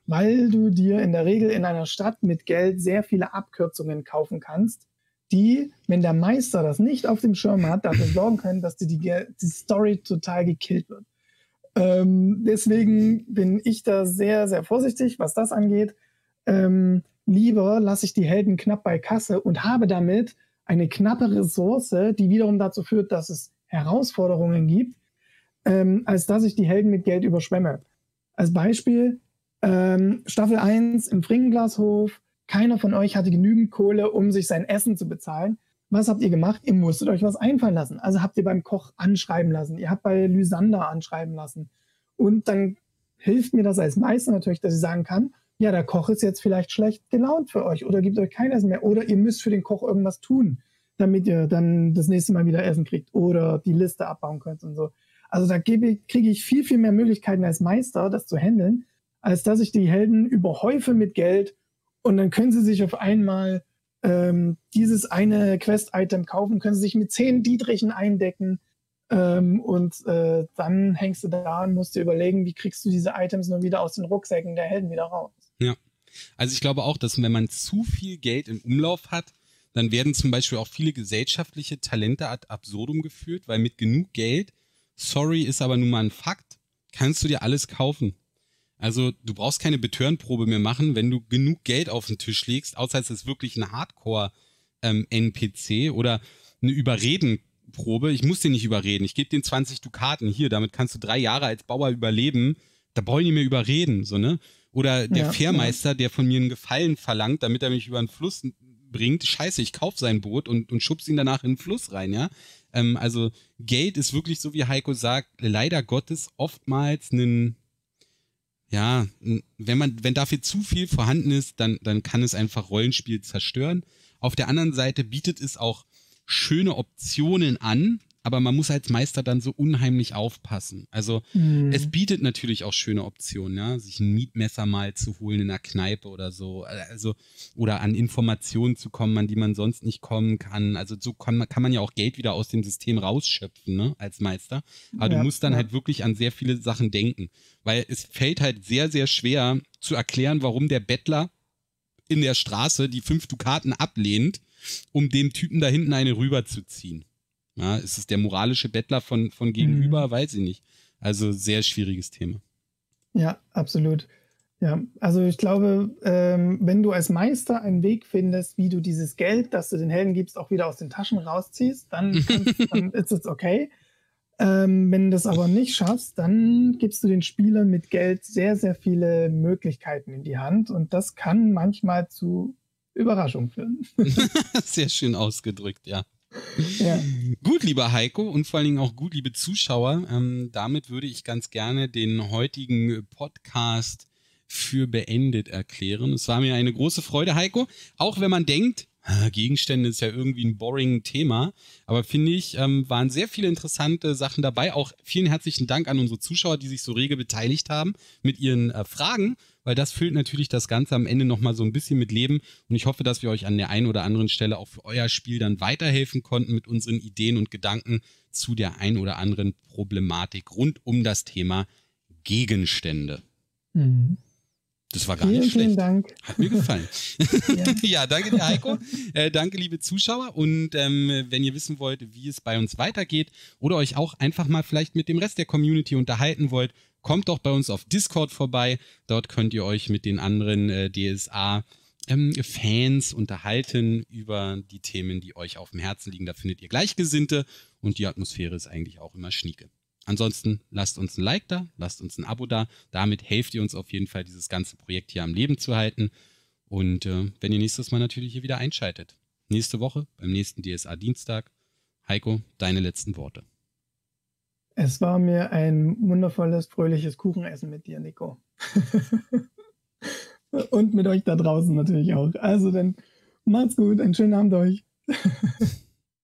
Weil du dir in der Regel in einer Stadt mit Geld sehr viele Abkürzungen kaufen kannst, die, wenn der Meister das nicht auf dem Schirm hat, dafür sorgen können, dass dir die, die Story total gekillt wird. Ähm, deswegen bin ich da sehr, sehr vorsichtig, was das angeht. Ähm, lieber lasse ich die Helden knapp bei Kasse und habe damit eine knappe Ressource, die wiederum dazu führt, dass es Herausforderungen gibt, ähm, als dass ich die Helden mit Geld überschwemme. Als Beispiel, ähm, Staffel 1 im Fringenglashof, keiner von euch hatte genügend Kohle, um sich sein Essen zu bezahlen. Was habt ihr gemacht? Ihr musstet euch was einfallen lassen. Also habt ihr beim Koch anschreiben lassen. Ihr habt bei Lysander anschreiben lassen. Und dann hilft mir das als Meister natürlich, dass ich sagen kann, ja, der Koch ist jetzt vielleicht schlecht gelaunt für euch oder gibt euch kein Essen mehr oder ihr müsst für den Koch irgendwas tun, damit ihr dann das nächste Mal wieder Essen kriegt oder die Liste abbauen könnt und so. Also da kriege ich viel, viel mehr Möglichkeiten als Meister, das zu handeln, als dass ich die Helden überhäufe mit Geld und dann können sie sich auf einmal ähm, dieses eine Quest-Item kaufen, können sie sich mit zehn Dietrichen eindecken ähm, und äh, dann hängst du da und musst dir überlegen, wie kriegst du diese Items nur wieder aus den Rucksäcken der Helden wieder raus. Also ich glaube auch, dass wenn man zu viel Geld im Umlauf hat, dann werden zum Beispiel auch viele gesellschaftliche Talente ad absurdum geführt, weil mit genug Geld, sorry, ist aber nun mal ein Fakt, kannst du dir alles kaufen. Also du brauchst keine Betörenprobe mehr machen, wenn du genug Geld auf den Tisch legst, außer es ist wirklich ein Hardcore-NPC ähm, oder eine Überredenprobe. Ich muss den nicht überreden. Ich gebe den 20 Dukaten hier, damit kannst du drei Jahre als Bauer überleben. Da brauche ich nicht mehr überreden, so, ne? Oder der ja, Fährmeister, ja. der von mir einen Gefallen verlangt, damit er mich über den Fluss bringt. Scheiße, ich kauf sein Boot und, und schubs ihn danach in den Fluss rein, ja. Ähm, also Geld ist wirklich so, wie Heiko sagt, leider Gottes oftmals ein, ja, wenn man, wenn dafür zu viel vorhanden ist, dann, dann kann es einfach Rollenspiel zerstören. Auf der anderen Seite bietet es auch schöne Optionen an, aber man muss als Meister dann so unheimlich aufpassen. Also mhm. es bietet natürlich auch schöne Optionen, ja, sich ein Mietmesser mal zu holen in einer Kneipe oder so, also oder an Informationen zu kommen, an die man sonst nicht kommen kann. Also so kann man, kann man ja auch Geld wieder aus dem System rausschöpfen, ne, als Meister. Aber ja, du musst dann ja. halt wirklich an sehr viele Sachen denken, weil es fällt halt sehr, sehr schwer zu erklären, warum der Bettler in der Straße die fünf Dukaten ablehnt, um dem Typen da hinten eine rüberzuziehen. Ja, ist es der moralische Bettler von, von gegenüber? Mhm. Weiß ich nicht. Also sehr schwieriges Thema. Ja, absolut. Ja, also ich glaube, ähm, wenn du als Meister einen Weg findest, wie du dieses Geld, das du den Helden gibst, auch wieder aus den Taschen rausziehst, dann, dann ist es okay. Ähm, wenn du das aber nicht schaffst, dann gibst du den Spielern mit Geld sehr, sehr viele Möglichkeiten in die Hand und das kann manchmal zu Überraschungen führen. sehr schön ausgedrückt, ja. Ja. Gut, lieber Heiko und vor allen Dingen auch gut, liebe Zuschauer. Ähm, damit würde ich ganz gerne den heutigen Podcast für beendet erklären. Es war mir eine große Freude, Heiko. Auch wenn man denkt, Gegenstände ist ja irgendwie ein boring Thema. Aber finde ich, ähm, waren sehr viele interessante Sachen dabei. Auch vielen herzlichen Dank an unsere Zuschauer, die sich so rege beteiligt haben mit ihren äh, Fragen, weil das füllt natürlich das Ganze am Ende nochmal so ein bisschen mit Leben. Und ich hoffe, dass wir euch an der einen oder anderen Stelle auch für euer Spiel dann weiterhelfen konnten mit unseren Ideen und Gedanken zu der einen oder anderen Problematik rund um das Thema Gegenstände. Mhm. Das war gar vielen, nicht schlecht. Vielen Dank. Hat mir gefallen. ja. ja, danke dir, Heiko. Äh, danke, liebe Zuschauer. Und ähm, wenn ihr wissen wollt, wie es bei uns weitergeht oder euch auch einfach mal vielleicht mit dem Rest der Community unterhalten wollt, kommt doch bei uns auf Discord vorbei. Dort könnt ihr euch mit den anderen äh, DSA ähm, Fans unterhalten über die Themen, die euch auf dem Herzen liegen. Da findet ihr Gleichgesinnte und die Atmosphäre ist eigentlich auch immer schnieke. Ansonsten lasst uns ein Like da, lasst uns ein Abo da. Damit helft ihr uns auf jeden Fall, dieses ganze Projekt hier am Leben zu halten. Und äh, wenn ihr nächstes Mal natürlich hier wieder einschaltet. Nächste Woche beim nächsten DSA Dienstag. Heiko, deine letzten Worte. Es war mir ein wundervolles, fröhliches Kuchenessen mit dir, Nico. Und mit euch da draußen natürlich auch. Also dann macht's gut, einen schönen Abend euch.